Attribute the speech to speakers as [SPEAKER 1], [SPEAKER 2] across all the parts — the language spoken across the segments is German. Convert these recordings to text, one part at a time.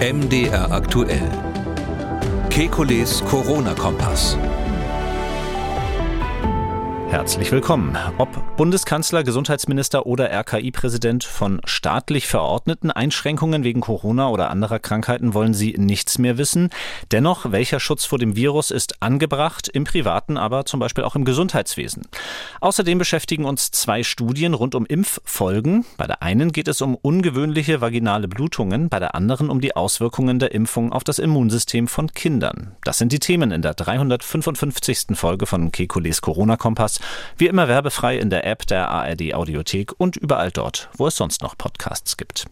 [SPEAKER 1] MDR aktuell. Kekules Corona-Kompass.
[SPEAKER 2] Herzlich willkommen. Ob Bundeskanzler, Gesundheitsminister oder RKI-Präsident von staatlich verordneten Einschränkungen wegen Corona oder anderer Krankheiten wollen sie nichts mehr wissen. Dennoch, welcher Schutz vor dem Virus ist angebracht, im privaten, aber zum Beispiel auch im Gesundheitswesen. Außerdem beschäftigen uns zwei Studien rund um Impffolgen. Bei der einen geht es um ungewöhnliche vaginale Blutungen, bei der anderen um die Auswirkungen der Impfung auf das Immunsystem von Kindern. Das sind die Themen in der 355. Folge von Kekules Corona-Kompass wie immer werbefrei in der App der ARD Audiothek und überall dort, wo es sonst noch Podcasts gibt.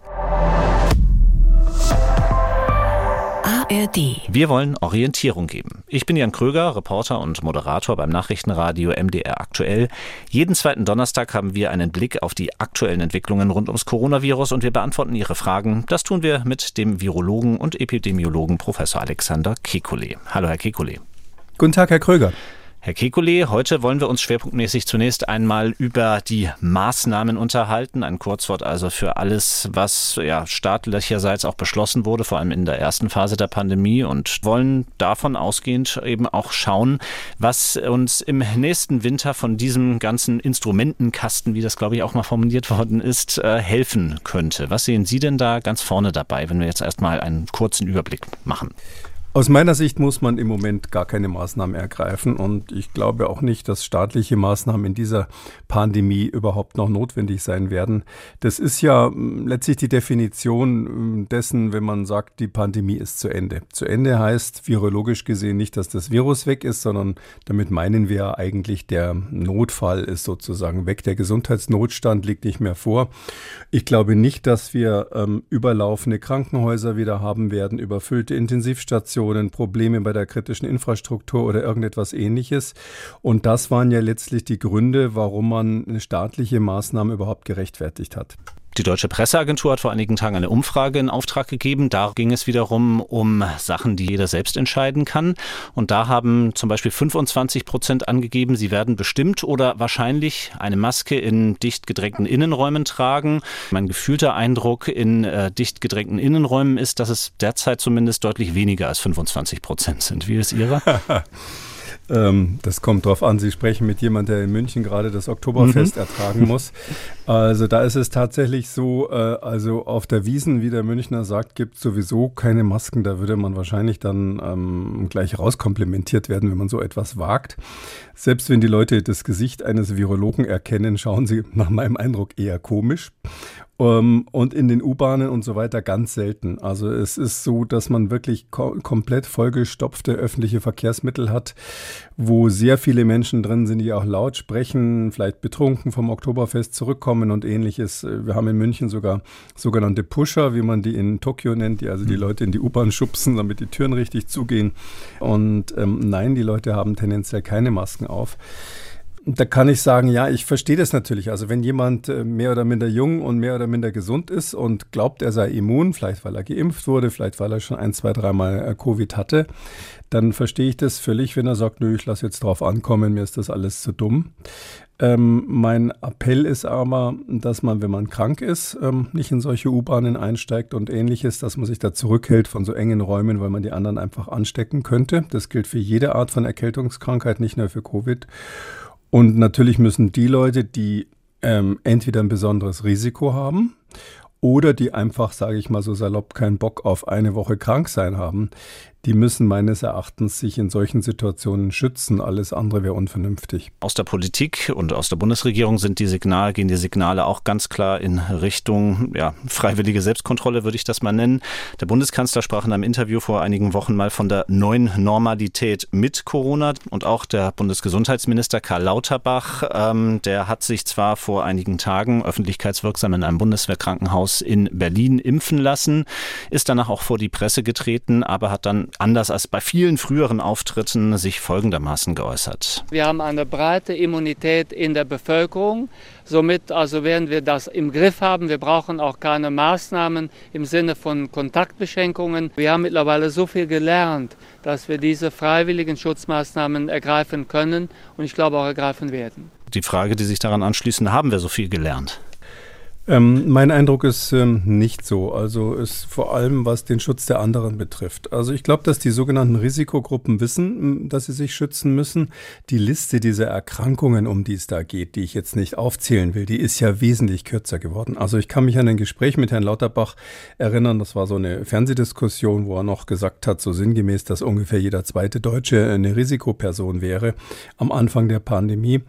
[SPEAKER 2] ARD. Wir wollen Orientierung geben. Ich bin Jan Kröger, Reporter und Moderator beim Nachrichtenradio MDR aktuell. Jeden zweiten Donnerstag haben wir einen Blick auf die aktuellen Entwicklungen rund ums Coronavirus und wir beantworten Ihre Fragen. Das tun wir mit dem Virologen und Epidemiologen Professor Alexander Kekulé. Hallo, Herr Kekulé.
[SPEAKER 3] Guten Tag, Herr Kröger.
[SPEAKER 2] Herr Kekulé, heute wollen wir uns schwerpunktmäßig zunächst einmal über die Maßnahmen unterhalten. Ein Kurzwort also für alles, was ja staatlicherseits auch beschlossen wurde, vor allem in der ersten Phase der Pandemie und wollen davon ausgehend eben auch schauen, was uns im nächsten Winter von diesem ganzen Instrumentenkasten, wie das glaube ich auch mal formuliert worden ist, äh, helfen könnte. Was sehen Sie denn da ganz vorne dabei, wenn wir jetzt erstmal einen kurzen Überblick machen?
[SPEAKER 3] Aus meiner Sicht muss man im Moment gar keine Maßnahmen ergreifen und ich glaube auch nicht, dass staatliche Maßnahmen in dieser Pandemie überhaupt noch notwendig sein werden. Das ist ja hm, letztlich die Definition hm, dessen, wenn man sagt, die Pandemie ist zu Ende. Zu Ende heißt virologisch gesehen nicht, dass das Virus weg ist, sondern damit meinen wir eigentlich, der Notfall ist sozusagen weg. Der Gesundheitsnotstand liegt nicht mehr vor. Ich glaube nicht, dass wir ähm, überlaufende Krankenhäuser wieder haben werden, überfüllte Intensivstationen Situationen, Probleme bei der kritischen Infrastruktur oder irgendetwas ähnliches. Und das waren ja letztlich die Gründe, warum man eine staatliche Maßnahme überhaupt gerechtfertigt hat.
[SPEAKER 2] Die Deutsche Presseagentur hat vor einigen Tagen eine Umfrage in Auftrag gegeben. Da ging es wiederum um Sachen, die jeder selbst entscheiden kann. Und da haben zum Beispiel 25 Prozent angegeben, sie werden bestimmt oder wahrscheinlich eine Maske in dicht gedrängten Innenräumen tragen. Mein gefühlter Eindruck in äh, dicht gedrängten Innenräumen ist, dass es derzeit zumindest deutlich weniger als 25 Prozent sind. Wie ist Ihrer?
[SPEAKER 3] Ähm, das kommt drauf an. Sie sprechen mit jemandem, der in München gerade das Oktoberfest mhm. ertragen muss. Also da ist es tatsächlich so, äh, also auf der Wiesen, wie der Münchner sagt, gibt es sowieso keine Masken. Da würde man wahrscheinlich dann ähm, gleich rauskomplimentiert werden, wenn man so etwas wagt. Selbst wenn die Leute das Gesicht eines Virologen erkennen, schauen sie nach meinem Eindruck eher komisch. Um, ähm, und in den U-Bahnen und so weiter ganz selten. Also es ist so, dass man wirklich ko komplett vollgestopfte öffentliche Verkehrsmittel hat, wo sehr viele Menschen drin sind, die auch laut sprechen, vielleicht betrunken vom Oktoberfest zurückkommen und ähnliches. Wir haben in München sogar sogenannte Pusher, wie man die in Tokio nennt, die also die mhm. Leute in die U-Bahn schubsen, damit die Türen richtig zugehen. Und ähm, nein, die Leute haben tendenziell keine Masken auf. Da kann ich sagen, ja, ich verstehe das natürlich. Also wenn jemand äh, mehr oder minder jung und mehr oder minder gesund ist und glaubt, er sei immun, vielleicht weil er geimpft wurde, vielleicht weil er schon ein, zwei, dreimal äh, Covid hatte, dann verstehe ich das völlig, wenn er sagt, nö, ich lasse jetzt drauf ankommen, mir ist das alles zu dumm. Ähm, mein Appell ist aber, dass man, wenn man krank ist, ähm, nicht in solche U-Bahnen einsteigt und ähnliches, dass man sich da zurückhält von so engen Räumen, weil man die anderen einfach anstecken könnte. Das gilt für jede Art von Erkältungskrankheit, nicht nur für Covid. Und natürlich müssen die Leute, die ähm, entweder ein besonderes Risiko haben oder die einfach, sage ich mal so salopp, keinen Bock auf eine Woche krank sein haben, die müssen meines Erachtens sich in solchen Situationen schützen. Alles andere wäre unvernünftig.
[SPEAKER 2] Aus der Politik und aus der Bundesregierung sind die Signale, gehen die Signale auch ganz klar in Richtung ja, freiwillige Selbstkontrolle, würde ich das mal nennen. Der Bundeskanzler sprach in einem Interview vor einigen Wochen mal von der neuen Normalität mit Corona und auch der Bundesgesundheitsminister Karl Lauterbach, ähm, der hat sich zwar vor einigen Tagen öffentlichkeitswirksam in einem Bundeswehrkrankenhaus in Berlin impfen lassen, ist danach auch vor die Presse getreten, aber hat dann anders als bei vielen früheren Auftritten sich folgendermaßen geäußert.
[SPEAKER 4] Wir haben eine breite Immunität in der Bevölkerung. Somit also werden wir das im Griff haben. Wir brauchen auch keine Maßnahmen im Sinne von Kontaktbeschränkungen. Wir haben mittlerweile so viel gelernt, dass wir diese freiwilligen Schutzmaßnahmen ergreifen können und ich glaube auch ergreifen werden.
[SPEAKER 2] Die Frage, die sich daran anschließen, haben wir so viel gelernt?
[SPEAKER 3] Ähm, mein Eindruck ist ähm, nicht so. Also ist vor allem, was den Schutz der anderen betrifft. Also ich glaube, dass die sogenannten Risikogruppen wissen, dass sie sich schützen müssen. Die Liste dieser Erkrankungen, um die es da geht, die ich jetzt nicht aufzählen will, die ist ja wesentlich kürzer geworden. Also ich kann mich an ein Gespräch mit Herrn Lauterbach erinnern. Das war so eine Fernsehdiskussion, wo er noch gesagt hat, so sinngemäß, dass ungefähr jeder zweite Deutsche eine Risikoperson wäre am Anfang der Pandemie.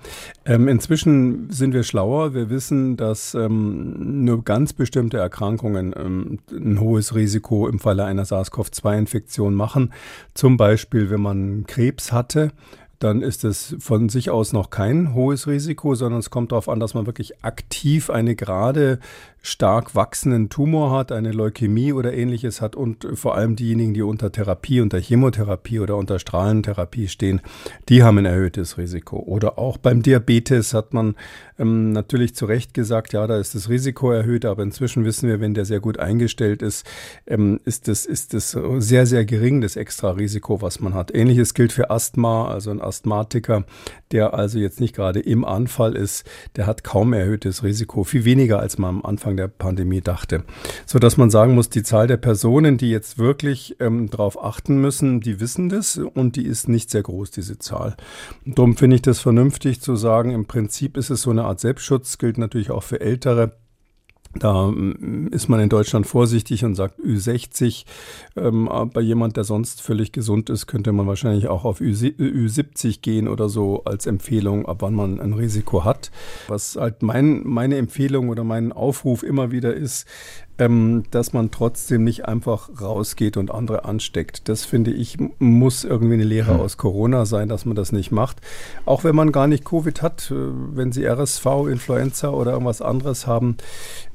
[SPEAKER 3] Ähm, inzwischen sind wir schlauer. Wir wissen, dass ähm, nur ganz bestimmte Erkrankungen ähm, ein hohes Risiko im Falle einer SARS-CoV-2-Infektion machen. Zum Beispiel, wenn man Krebs hatte, dann ist es von sich aus noch kein hohes Risiko, sondern es kommt darauf an, dass man wirklich aktiv eine gerade stark wachsenden Tumor hat, eine Leukämie oder ähnliches hat und vor allem diejenigen, die unter Therapie, unter Chemotherapie oder unter Strahlentherapie stehen, die haben ein erhöhtes Risiko. Oder auch beim Diabetes hat man ähm, natürlich zu Recht gesagt, ja, da ist das Risiko erhöht, aber inzwischen wissen wir, wenn der sehr gut eingestellt ist, ähm, ist es ist das sehr, sehr gering, das extra Risiko, was man hat. Ähnliches gilt für Asthma, also ein Asthmatiker, der also jetzt nicht gerade im Anfall ist, der hat kaum erhöhtes Risiko, viel weniger als man am Anfang der Pandemie dachte. So dass man sagen muss, die Zahl der Personen, die jetzt wirklich ähm, darauf achten müssen, die wissen das und die ist nicht sehr groß, diese Zahl. darum finde ich das vernünftig zu sagen, im Prinzip ist es so eine Art Selbstschutz, gilt natürlich auch für Ältere. Da mm, ist man in Deutschland vorsichtig und sagt Ü60. Ähm, bei jemand, der sonst völlig gesund ist, könnte man wahrscheinlich auch auf Ü70 gehen oder so als Empfehlung, ab wann man ein Risiko hat. Was halt mein, meine Empfehlung oder mein Aufruf immer wieder ist, ähm, dass man trotzdem nicht einfach rausgeht und andere ansteckt. Das finde ich, muss irgendwie eine Lehre hm. aus Corona sein, dass man das nicht macht. Auch wenn man gar nicht Covid hat, äh, wenn Sie RSV, Influenza oder irgendwas anderes haben,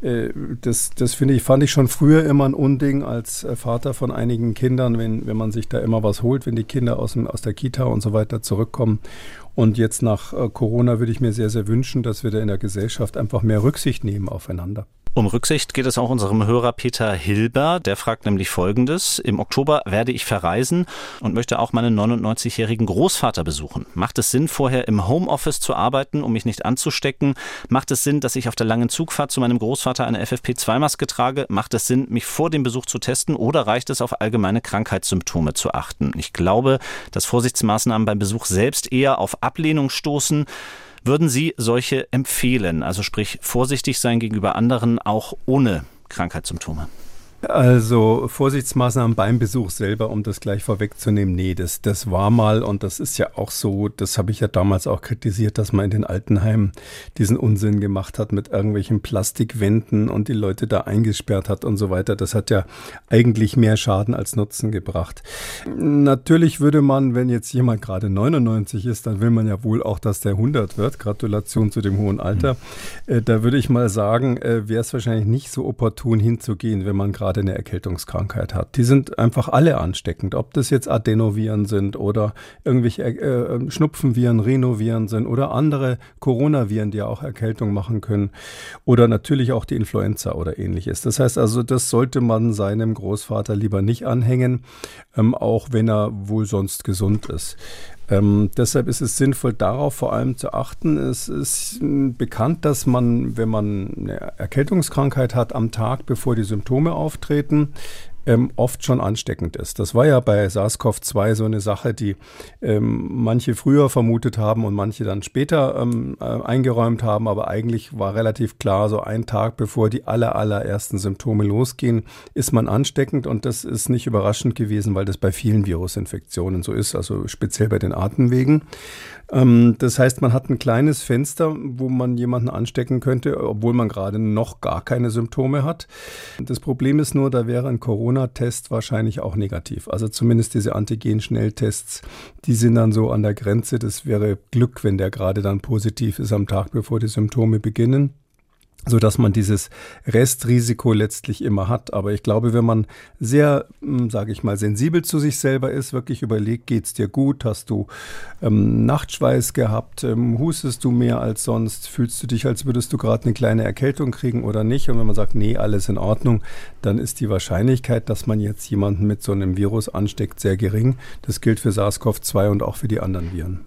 [SPEAKER 3] äh, das, das finde ich, fand ich schon früher immer ein Unding als äh, Vater von einigen Kindern, wenn, wenn man sich da immer was holt, wenn die Kinder aus, dem, aus der Kita und so weiter zurückkommen. Und jetzt nach Corona würde ich mir sehr, sehr wünschen, dass wir da in der Gesellschaft einfach mehr Rücksicht nehmen aufeinander.
[SPEAKER 2] Um Rücksicht geht es auch unserem Hörer Peter Hilber. Der fragt nämlich Folgendes. Im Oktober werde ich verreisen und möchte auch meinen 99-jährigen Großvater besuchen. Macht es Sinn, vorher im Homeoffice zu arbeiten, um mich nicht anzustecken? Macht es Sinn, dass ich auf der langen Zugfahrt zu meinem Großvater eine FFP2-Maske trage? Macht es Sinn, mich vor dem Besuch zu testen oder reicht es auf allgemeine Krankheitssymptome zu achten? Ich glaube, dass Vorsichtsmaßnahmen beim Besuch selbst eher auf Ablehnung stoßen. Würden Sie solche empfehlen? Also sprich vorsichtig sein gegenüber anderen, auch ohne Krankheitssymptome?
[SPEAKER 3] Also Vorsichtsmaßnahmen beim Besuch selber, um das gleich vorwegzunehmen, nee, das, das war mal und das ist ja auch so, das habe ich ja damals auch kritisiert, dass man in den Altenheimen diesen Unsinn gemacht hat mit irgendwelchen Plastikwänden und die Leute da eingesperrt hat und so weiter. Das hat ja eigentlich mehr Schaden als Nutzen gebracht. Natürlich würde man, wenn jetzt jemand gerade 99 ist, dann will man ja wohl auch, dass der 100 wird. Gratulation zu dem hohen Alter. Mhm. Da würde ich mal sagen, äh, wäre es wahrscheinlich nicht so opportun hinzugehen, wenn man gerade gerade eine Erkältungskrankheit hat. Die sind einfach alle ansteckend, ob das jetzt Adenoviren sind oder irgendwelche äh, Schnupfenviren, Rhinoviren sind oder andere Coronaviren, die auch Erkältung machen können oder natürlich auch die Influenza oder ähnliches. Das heißt also, das sollte man seinem Großvater lieber nicht anhängen, ähm, auch wenn er wohl sonst gesund ist. Ähm, deshalb ist es sinnvoll, darauf vor allem zu achten. Es ist bekannt, dass man, wenn man eine Erkältungskrankheit hat, am Tag, bevor die Symptome auftreten, ähm, oft schon ansteckend ist. Das war ja bei SARS-CoV-2 so eine Sache, die ähm, manche früher vermutet haben und manche dann später ähm, äh, eingeräumt haben, aber eigentlich war relativ klar, so ein Tag bevor die aller, allerersten Symptome losgehen, ist man ansteckend und das ist nicht überraschend gewesen, weil das bei vielen Virusinfektionen so ist, also speziell bei den Atemwegen. Ähm, das heißt, man hat ein kleines Fenster, wo man jemanden anstecken könnte, obwohl man gerade noch gar keine Symptome hat. Das Problem ist nur, da wäre ein Corona-Test wahrscheinlich auch negativ. Also zumindest diese Antigen-Schnelltests, die sind dann so an der Grenze. Das wäre Glück, wenn der gerade dann positiv ist am Tag, bevor die Symptome beginnen so dass man dieses Restrisiko letztlich immer hat. Aber ich glaube, wenn man sehr, hm, sage ich mal, sensibel zu sich selber ist, wirklich überlegt, geht's dir gut, hast du ähm, Nachtschweiß gehabt, ähm, hustest du mehr als sonst, fühlst du dich, als würdest du gerade eine kleine Erkältung kriegen oder nicht? Und wenn man sagt, nee, alles in Ordnung, dann ist die Wahrscheinlichkeit, dass man jetzt jemanden mit so einem Virus ansteckt, sehr gering. Das gilt für SARS-CoV-2 und auch für die anderen Viren.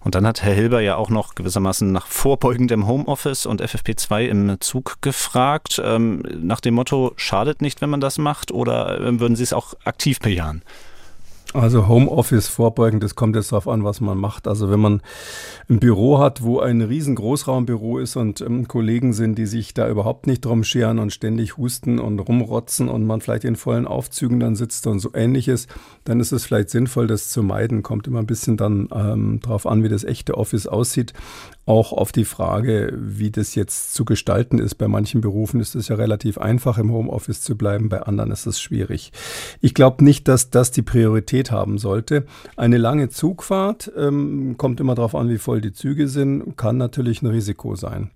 [SPEAKER 2] Und dann hat Herr Hilber ja auch noch gewissermaßen nach vorbeugendem Homeoffice und FFP2 im Susanne Zug gefragt, ähm, nach dem Motto, schadet nicht, wenn man das macht, oder ähm, würden Sie es auch aktiv bejahen?
[SPEAKER 3] Also Homeoffice vorbeugen, das kommt jetzt darauf an, was man macht. Also wenn man ein Büro hat, wo ein riesen Großraumbüro ist und ähm, Kollegen sind, die sich da überhaupt nicht drum scheren und ständig husten und rumrotzen und man vielleicht in vollen Aufzügen dann sitzt und so ähnliches, dann ist es vielleicht sinnvoll, das zu meiden. Kommt immer ein bisschen dann ähm, darauf an, wie das echte Office aussieht auch auf die Frage, wie das jetzt zu gestalten ist. Bei manchen Berufen ist es ja relativ einfach, im Homeoffice zu bleiben, bei anderen ist es schwierig. Ich glaube nicht, dass das die Priorität haben sollte. Eine lange Zugfahrt ähm, kommt immer darauf an, wie voll die Züge sind, kann natürlich ein Risiko sein.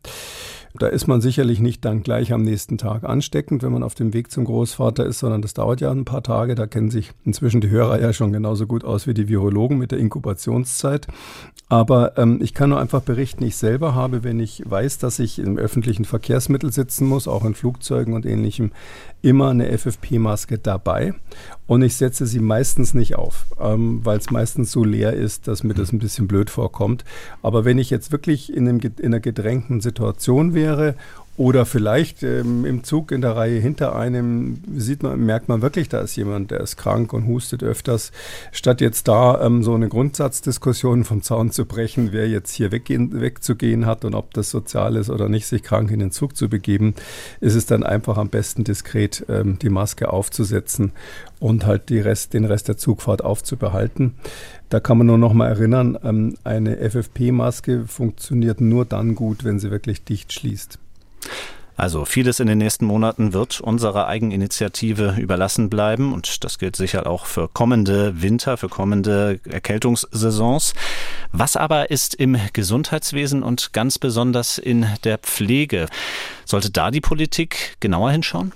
[SPEAKER 3] Da ist man sicherlich nicht dann gleich am nächsten Tag ansteckend, wenn man auf dem Weg zum Großvater ist, sondern das dauert ja ein paar Tage. Da kennen sich inzwischen die Hörer ja schon genauso gut aus wie die Virologen mit der Inkubationszeit. Aber ähm, ich kann nur einfach berichten, ich selber habe, wenn ich weiß, dass ich im öffentlichen Verkehrsmittel sitzen muss, auch in Flugzeugen und ähnlichem, immer eine FFP-Maske dabei. Und ich setze sie meistens nicht auf, ähm, weil es meistens so leer ist, dass mir das ein bisschen blöd vorkommt. Aber wenn ich jetzt wirklich in, einem, in einer gedrängten Situation wäre oder vielleicht ähm, im Zug in der Reihe hinter einem sieht man, merkt man wirklich, da ist jemand, der ist krank und hustet öfters. Statt jetzt da ähm, so eine Grundsatzdiskussion vom Zaun zu brechen, wer jetzt hier weggehen, wegzugehen hat und ob das sozial ist oder nicht, sich krank in den Zug zu begeben, ist es dann einfach am besten diskret ähm, die Maske aufzusetzen und halt Rest, den Rest der Zugfahrt aufzubehalten. Da kann man nur noch mal erinnern, ähm, eine FFP-Maske funktioniert nur dann gut, wenn sie wirklich dicht schließt.
[SPEAKER 2] Also vieles in den nächsten Monaten wird unserer Eigeninitiative überlassen bleiben und das gilt sicher auch für kommende Winter, für kommende Erkältungssaisons. Was aber ist im Gesundheitswesen und ganz besonders in der Pflege? Sollte da die Politik genauer hinschauen?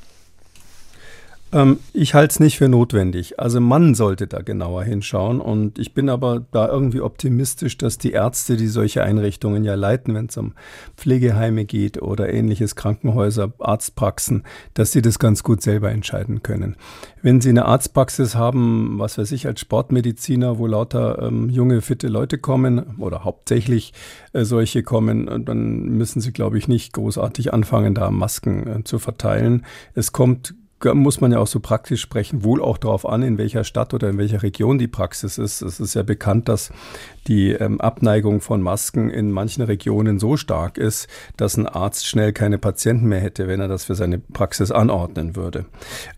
[SPEAKER 3] Ähm, ich halte es nicht für notwendig. Also man sollte da genauer hinschauen. Und ich bin aber da irgendwie optimistisch, dass die Ärzte, die solche Einrichtungen ja leiten, wenn es um Pflegeheime geht oder ähnliches, Krankenhäuser, Arztpraxen, dass sie das ganz gut selber entscheiden können. Wenn Sie eine Arztpraxis haben, was weiß ich, als Sportmediziner, wo lauter ähm, junge, fitte Leute kommen oder hauptsächlich äh, solche kommen, dann müssen Sie, glaube ich, nicht großartig anfangen, da Masken äh, zu verteilen. Es kommt muss man ja auch so praktisch sprechen, wohl auch darauf an, in welcher Stadt oder in welcher Region die Praxis ist. Es ist ja bekannt, dass die ähm, Abneigung von Masken in manchen Regionen so stark ist, dass ein Arzt schnell keine Patienten mehr hätte, wenn er das für seine Praxis anordnen würde.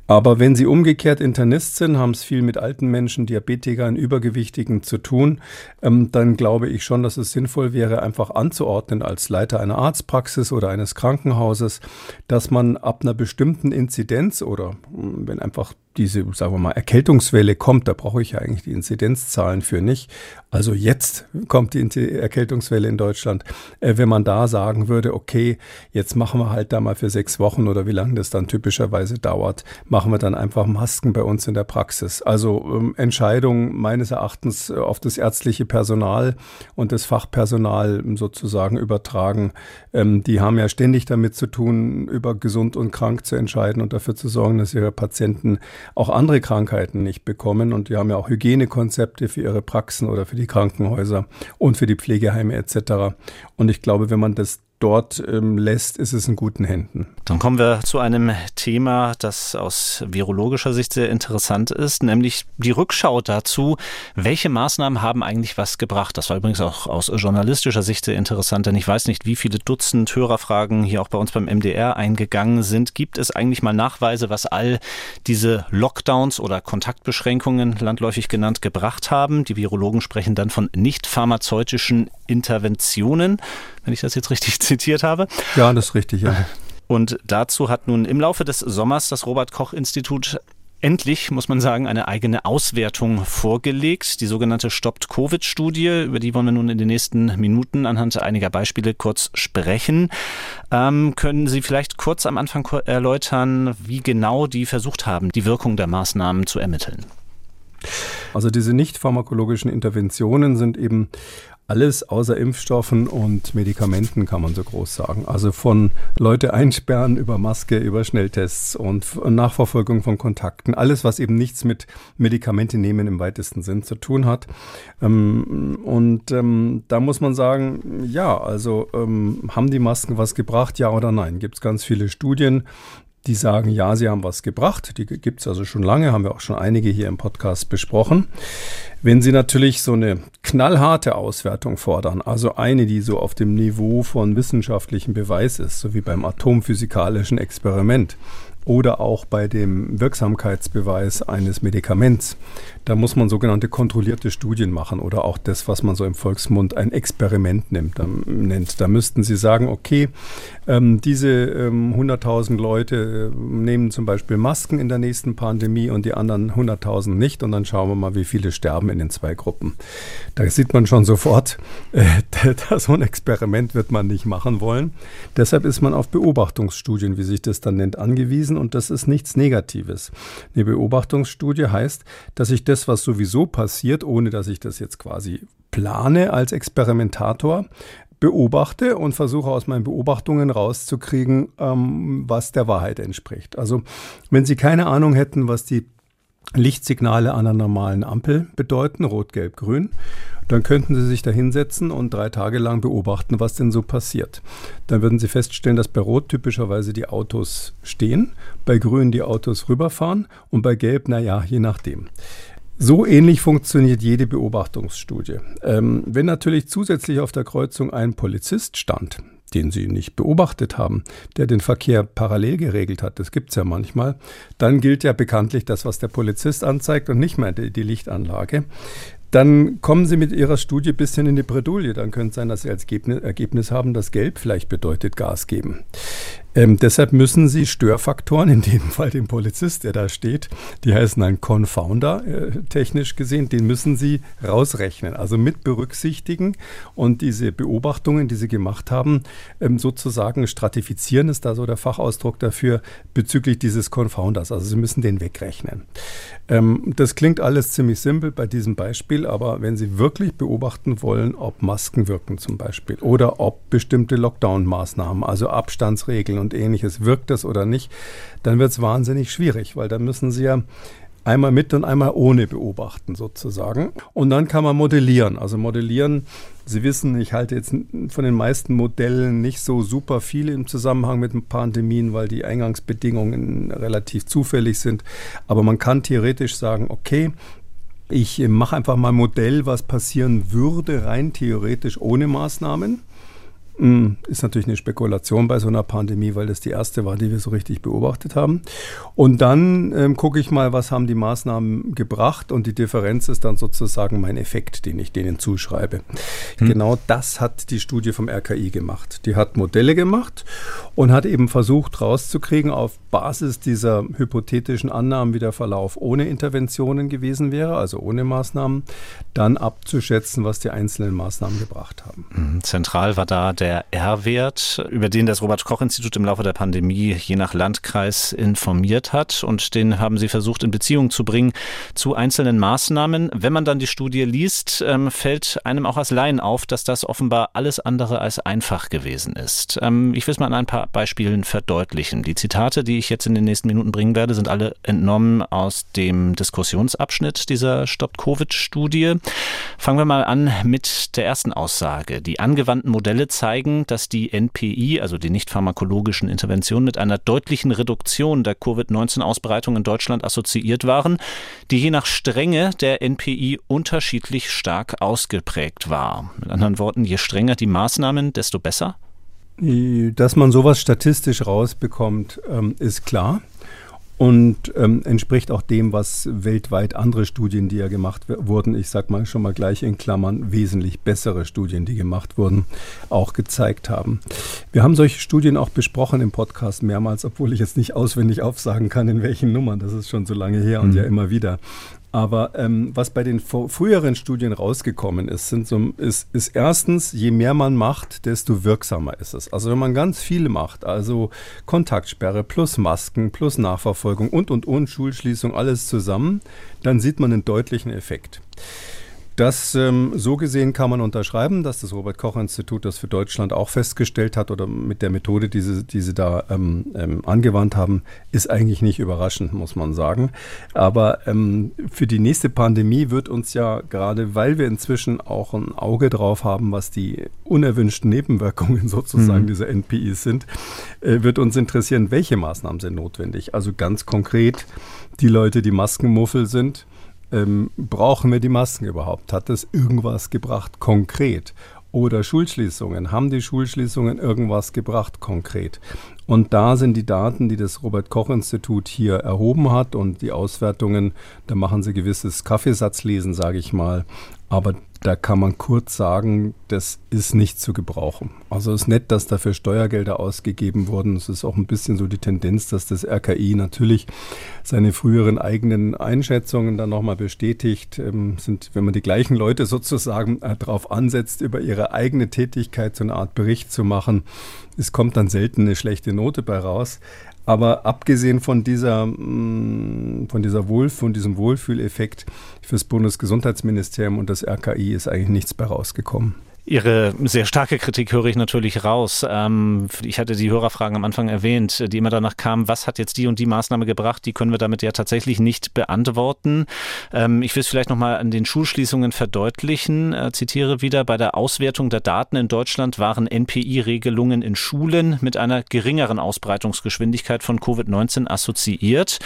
[SPEAKER 3] Aber wenn Sie umgekehrt Internist sind, haben es viel mit alten Menschen, Diabetikern, Übergewichtigen zu tun, ähm, dann glaube ich schon, dass es sinnvoll wäre, einfach anzuordnen als Leiter einer Arztpraxis oder eines Krankenhauses, dass man ab einer bestimmten Inzidenz oder hm, wenn einfach diese, sagen wir mal, Erkältungswelle kommt, da brauche ich ja eigentlich die Inzidenzzahlen für nicht. Also jetzt kommt die Erkältungswelle in Deutschland. Äh, wenn man da sagen würde, okay, jetzt machen wir halt da mal für sechs Wochen oder wie lange das dann typischerweise dauert, machen wir dann einfach Masken bei uns in der Praxis. Also ähm, Entscheidung meines Erachtens auf das ärztliche Personal und das Fachpersonal sozusagen übertragen. Ähm, die haben ja ständig damit zu tun, über gesund und krank zu entscheiden und dafür zu sorgen, dass ihre Patienten auch andere Krankheiten nicht bekommen. Und die haben ja auch Hygienekonzepte für ihre Praxen oder für die Krankenhäuser und für die Pflegeheime etc. Und ich glaube, wenn man das dort ähm, lässt, ist es in guten Händen.
[SPEAKER 2] Dann kommen wir zu einem Thema, das aus virologischer Sicht sehr interessant ist, nämlich die Rückschau dazu, welche Maßnahmen haben eigentlich was gebracht. Das war übrigens auch aus journalistischer Sicht sehr interessant, denn ich weiß nicht, wie viele Dutzend Hörerfragen hier auch bei uns beim MDR eingegangen sind. Gibt es eigentlich mal Nachweise, was all diese Lockdowns oder Kontaktbeschränkungen, landläufig genannt, gebracht haben? Die Virologen sprechen dann von nicht pharmazeutischen Interventionen, wenn ich das jetzt richtig zitiert habe.
[SPEAKER 3] Ja, das ist richtig, ja.
[SPEAKER 2] Und dazu hat nun im Laufe des Sommers das Robert Koch Institut endlich, muss man sagen, eine eigene Auswertung vorgelegt. Die sogenannte Stoppt-Covid-Studie, über die wollen wir nun in den nächsten Minuten anhand einiger Beispiele kurz sprechen. Ähm, können Sie vielleicht kurz am Anfang erläutern, wie genau die versucht haben, die Wirkung der Maßnahmen zu ermitteln?
[SPEAKER 3] Also diese nicht pharmakologischen Interventionen sind eben alles außer Impfstoffen und Medikamenten, kann man so groß sagen. Also von Leute einsperren über Maske, über Schnelltests und Nachverfolgung von Kontakten. Alles, was eben nichts mit Medikamente nehmen im weitesten Sinn zu tun hat. Ähm, und ähm, da muss man sagen, ja, also ähm, haben die Masken was gebracht, ja oder nein? Gibt es ganz viele Studien die sagen, ja, sie haben was gebracht. Die gibt es also schon lange, haben wir auch schon einige hier im Podcast besprochen. Wenn Sie natürlich so eine knallharte Auswertung fordern, also eine, die so auf dem Niveau von wissenschaftlichem Beweis ist, so wie beim atomphysikalischen Experiment, oder auch bei dem Wirksamkeitsbeweis eines Medikaments. Da muss man sogenannte kontrollierte Studien machen oder auch das, was man so im Volksmund ein Experiment nimmt, ähm, nennt. Da müssten Sie sagen, okay, ähm, diese ähm, 100.000 Leute äh, nehmen zum Beispiel Masken in der nächsten Pandemie und die anderen 100.000 nicht und dann schauen wir mal, wie viele sterben in den zwei Gruppen. Da sieht man schon sofort, äh, so ein Experiment wird man nicht machen wollen. Deshalb ist man auf Beobachtungsstudien, wie sich das dann nennt, angewiesen gewesen und das ist nichts Negatives. Eine Beobachtungsstudie heißt, dass ich das, was sowieso passiert, ohne dass ich das jetzt quasi plane als Experimentator, beobachte und versuche aus meinen Beobachtungen rauszukriegen, ähm, was der Wahrheit entspricht. Also wenn Sie keine Ahnung hätten, was die Lichtsignale an einer normalen Ampel bedeuten, rot, gelb, grün, dann könnten Sie sich da hinsetzen und drei Tage lang beobachten, was denn so passiert. Dann würden Sie feststellen, dass bei Rot typischerweise die Autos stehen, bei Grün die Autos rüberfahren und bei Gelb, naja, je nachdem. So ähnlich funktioniert jede Beobachtungsstudie. Ähm, wenn natürlich zusätzlich auf der Kreuzung ein Polizist stand, den Sie nicht beobachtet haben, der den Verkehr parallel geregelt hat, das gibt es ja manchmal, dann gilt ja bekanntlich das, was der Polizist anzeigt und nicht mehr die, die Lichtanlage. Dann kommen Sie mit Ihrer Studie ein bisschen in die Bredouille. Dann könnte es sein, dass Sie als Ergebnis haben, dass Gelb vielleicht bedeutet Gas geben. Ähm, deshalb müssen Sie Störfaktoren, in dem Fall den Polizist, der da steht, die heißen ein Confounder, äh, technisch gesehen, den müssen Sie rausrechnen, also mit berücksichtigen und diese Beobachtungen, die Sie gemacht haben, ähm, sozusagen stratifizieren, ist da so der Fachausdruck dafür, bezüglich dieses Confounders. Also Sie müssen den wegrechnen. Ähm, das klingt alles ziemlich simpel bei diesem Beispiel, aber wenn Sie wirklich beobachten wollen, ob Masken wirken zum Beispiel oder ob bestimmte Lockdown-Maßnahmen, also Abstandsregeln und ähnliches, wirkt das oder nicht, dann wird es wahnsinnig schwierig, weil da müssen Sie ja einmal mit und einmal ohne beobachten sozusagen. Und dann kann man modellieren. Also modellieren, Sie wissen, ich halte jetzt von den meisten Modellen nicht so super viele im Zusammenhang mit Pandemien, weil die Eingangsbedingungen relativ zufällig sind. Aber man kann theoretisch sagen, okay, ich mache einfach mal ein Modell, was passieren würde, rein theoretisch ohne Maßnahmen. Hm, ist natürlich eine Spekulation bei so einer Pandemie, weil das die erste war, die wir so richtig beobachtet haben. Und dann ähm, gucke ich mal, was haben die Maßnahmen gebracht und die Differenz ist dann sozusagen mein Effekt, den ich denen zuschreibe. Hm. Genau das hat die Studie vom RKI gemacht. Die hat Modelle gemacht und hat eben versucht rauszukriegen auf Basis dieser hypothetischen Annahmen, wie der Verlauf ohne Interventionen gewesen wäre, also ohne Maßnahmen, dann abzuschätzen, was die einzelnen Maßnahmen gebracht haben.
[SPEAKER 2] Hm, zentral war da der der R-Wert, über den das Robert-Koch-Institut im Laufe der Pandemie je nach Landkreis informiert hat. Und den haben sie versucht in Beziehung zu bringen zu einzelnen Maßnahmen. Wenn man dann die Studie liest, ähm, fällt einem auch als Laien auf, dass das offenbar alles andere als einfach gewesen ist. Ähm, ich will es mal an ein paar Beispielen verdeutlichen. Die Zitate, die ich jetzt in den nächsten Minuten bringen werde, sind alle entnommen aus dem Diskussionsabschnitt dieser Stop-Covid-Studie. Fangen wir mal an mit der ersten Aussage. Die angewandten Modelle zeigen, zeigen, dass die NPI, also die nicht pharmakologischen Interventionen, mit einer deutlichen Reduktion der Covid-19-Ausbreitung in Deutschland assoziiert waren, die je nach Strenge der NPI unterschiedlich stark ausgeprägt war. Mit anderen Worten, je strenger die Maßnahmen, desto besser?
[SPEAKER 3] Dass man sowas statistisch rausbekommt, ähm, ist klar und ähm, entspricht auch dem, was weltweit andere Studien, die ja gemacht wurden, ich sage mal schon mal gleich in Klammern, wesentlich bessere Studien, die gemacht wurden, auch gezeigt haben. Wir haben solche Studien auch besprochen im Podcast mehrmals, obwohl ich jetzt nicht auswendig aufsagen kann, in welchen Nummern, das ist schon so lange her und mhm. ja immer wieder. Aber ähm, was bei den früheren Studien rausgekommen ist, sind so, ist, ist erstens, je mehr man macht, desto wirksamer ist es. Also wenn man ganz viel macht, also Kontaktsperre plus Masken plus Nachverfolgung und und und Schulschließung, alles zusammen, dann sieht man einen deutlichen Effekt. Das ähm, so gesehen kann man unterschreiben, dass das Robert Koch Institut das für Deutschland auch festgestellt hat oder mit der Methode, die sie, die sie da ähm, ähm, angewandt haben, ist eigentlich nicht überraschend, muss man sagen. Aber ähm, für die nächste Pandemie wird uns ja gerade, weil wir inzwischen auch ein Auge drauf haben, was die unerwünschten Nebenwirkungen sozusagen mhm. dieser NPIs sind, äh, wird uns interessieren, welche Maßnahmen sind notwendig. Also ganz konkret die Leute, die Maskenmuffel sind ähm, brauchen wir die Masken überhaupt? Hat das irgendwas gebracht konkret? Oder Schulschließungen. Haben die Schulschließungen irgendwas gebracht konkret? Und da sind die Daten, die das Robert Koch Institut hier erhoben hat und die Auswertungen, da machen sie gewisses Kaffeesatzlesen, sage ich mal. Aber da kann man kurz sagen, das ist nicht zu gebrauchen. Also es ist nett, dass dafür Steuergelder ausgegeben wurden. Es ist auch ein bisschen so die Tendenz, dass das RKI natürlich seine früheren eigenen Einschätzungen dann nochmal bestätigt. Ähm, sind, wenn man die gleichen Leute sozusagen äh, darauf ansetzt, über ihre eigene Tätigkeit so eine Art Bericht zu machen, es kommt dann selten eine schlechte Note bei raus. Aber abgesehen von dieser, mm, von dieser Wohl, von diesem Wohlfühleffekt fürs Bundesgesundheitsministerium und das RKI ist eigentlich nichts bei rausgekommen.
[SPEAKER 2] Ihre sehr starke Kritik höre ich natürlich raus. Ähm, ich hatte die Hörerfragen am Anfang erwähnt, die immer danach kamen, was hat jetzt die und die Maßnahme gebracht? Die können wir damit ja tatsächlich nicht beantworten. Ähm, ich will es vielleicht nochmal an den Schulschließungen verdeutlichen. Äh, zitiere wieder, bei der Auswertung der Daten in Deutschland waren NPI-Regelungen in Schulen mit einer geringeren Ausbreitungsgeschwindigkeit von Covid-19 assoziiert.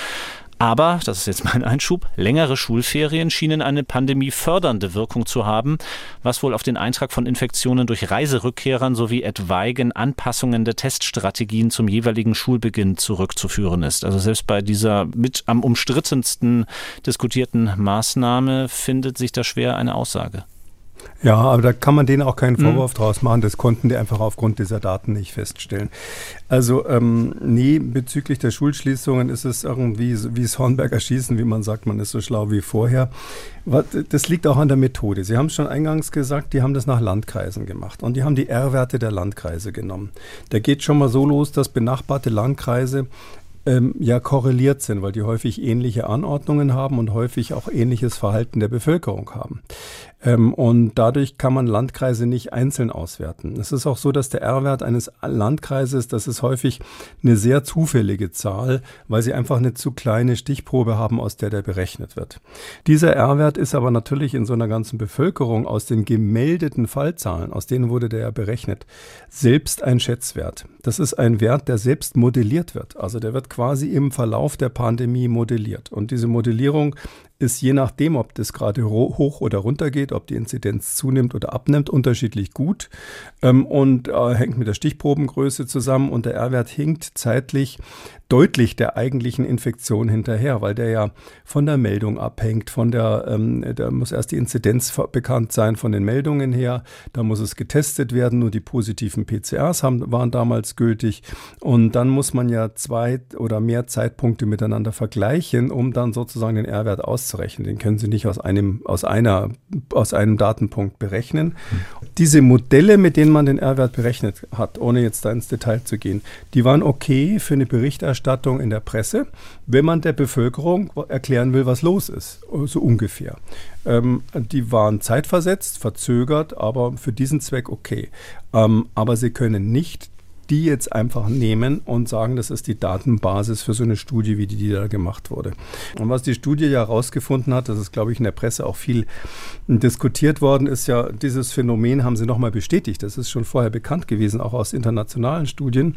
[SPEAKER 2] Aber, das ist jetzt mein Einschub, längere Schulferien schienen eine pandemiefördernde Wirkung zu haben, was wohl auf den Eintrag von Infektionen durch Reiserückkehrern sowie etwaigen Anpassungen der Teststrategien zum jeweiligen Schulbeginn zurückzuführen ist. Also selbst bei dieser mit am umstrittensten diskutierten Maßnahme findet sich da schwer eine Aussage.
[SPEAKER 3] Ja, aber da kann man denen auch keinen mhm. Vorwurf mhm. draus machen. Das konnten die einfach aufgrund dieser Daten nicht feststellen. Also, ähm, nee, bezüglich der Schulschließungen ist es irgendwie wie das Hornberger Schießen, wie man sagt, man ist so schlau wie vorher. Das liegt auch an der Methode. Sie haben es schon eingangs gesagt, die haben das nach Landkreisen gemacht und die haben die R-Werte der Landkreise genommen. Da geht schon mal so los, dass benachbarte Landkreise ähm, ja korreliert sind, weil die häufig ähnliche Anordnungen haben und häufig auch ähnliches Verhalten der Bevölkerung haben. Ähm, und dadurch kann man Landkreise nicht einzeln auswerten. Es ist auch so, dass der R-Wert eines Landkreises, das ist häufig eine sehr zufällige Zahl, weil sie einfach eine zu kleine Stichprobe haben, aus der der berechnet wird. Dieser R-Wert ist aber natürlich in so einer ganzen Bevölkerung aus den gemeldeten Fallzahlen, aus denen wurde der ja berechnet, selbst ein Schätzwert. Das ist ein Wert, der selbst modelliert wird. Also der wird quasi im Verlauf der Pandemie modelliert. Und diese Modellierung ist je nachdem, ob das gerade hoch oder runter geht, ob die Inzidenz zunimmt oder abnimmt, unterschiedlich gut. Ähm, und äh, hängt mit der Stichprobengröße zusammen und der R-Wert hinkt zeitlich deutlich der eigentlichen Infektion hinterher, weil der ja von der Meldung abhängt, von der, ähm, da muss erst die Inzidenz bekannt sein von den Meldungen her, da muss es getestet werden, nur die positiven PCRs haben, waren damals gültig und dann muss man ja zwei oder mehr Zeitpunkte miteinander vergleichen, um dann sozusagen den R-Wert auszurechnen. Den können Sie nicht aus einem, aus einer, aus einem Datenpunkt berechnen. Diese Modelle, mit denen man den R-Wert berechnet hat, ohne jetzt da ins Detail zu gehen, die waren okay für eine Berichterstattung Berichterstattung in der Presse, wenn man der Bevölkerung erklären will, was los ist, so ungefähr. Ähm, die waren zeitversetzt, verzögert, aber für diesen Zweck okay. Ähm, aber sie können nicht die jetzt einfach nehmen und sagen, das ist die Datenbasis für so eine Studie, wie die, die da gemacht wurde. Und was die Studie ja herausgefunden hat, das ist, glaube ich, in der Presse auch viel diskutiert worden, ist ja, dieses Phänomen haben sie nochmal bestätigt. Das ist schon vorher bekannt gewesen, auch aus internationalen Studien,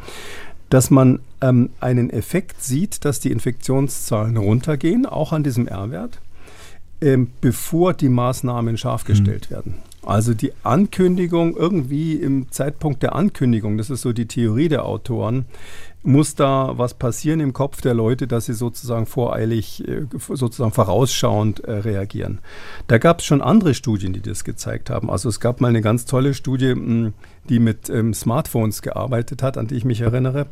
[SPEAKER 3] dass man ähm, einen Effekt sieht, dass die Infektionszahlen runtergehen, auch an diesem R-Wert, ähm, bevor die Maßnahmen scharf gestellt mhm. werden. Also die Ankündigung irgendwie im Zeitpunkt der Ankündigung, das ist so die Theorie der Autoren, muss da was passieren im Kopf der Leute, dass sie sozusagen voreilig, äh, sozusagen vorausschauend äh, reagieren. Da gab es schon andere Studien, die das gezeigt haben. Also es gab mal eine ganz tolle Studie, die mit ähm, Smartphones gearbeitet hat, an die ich mich erinnere.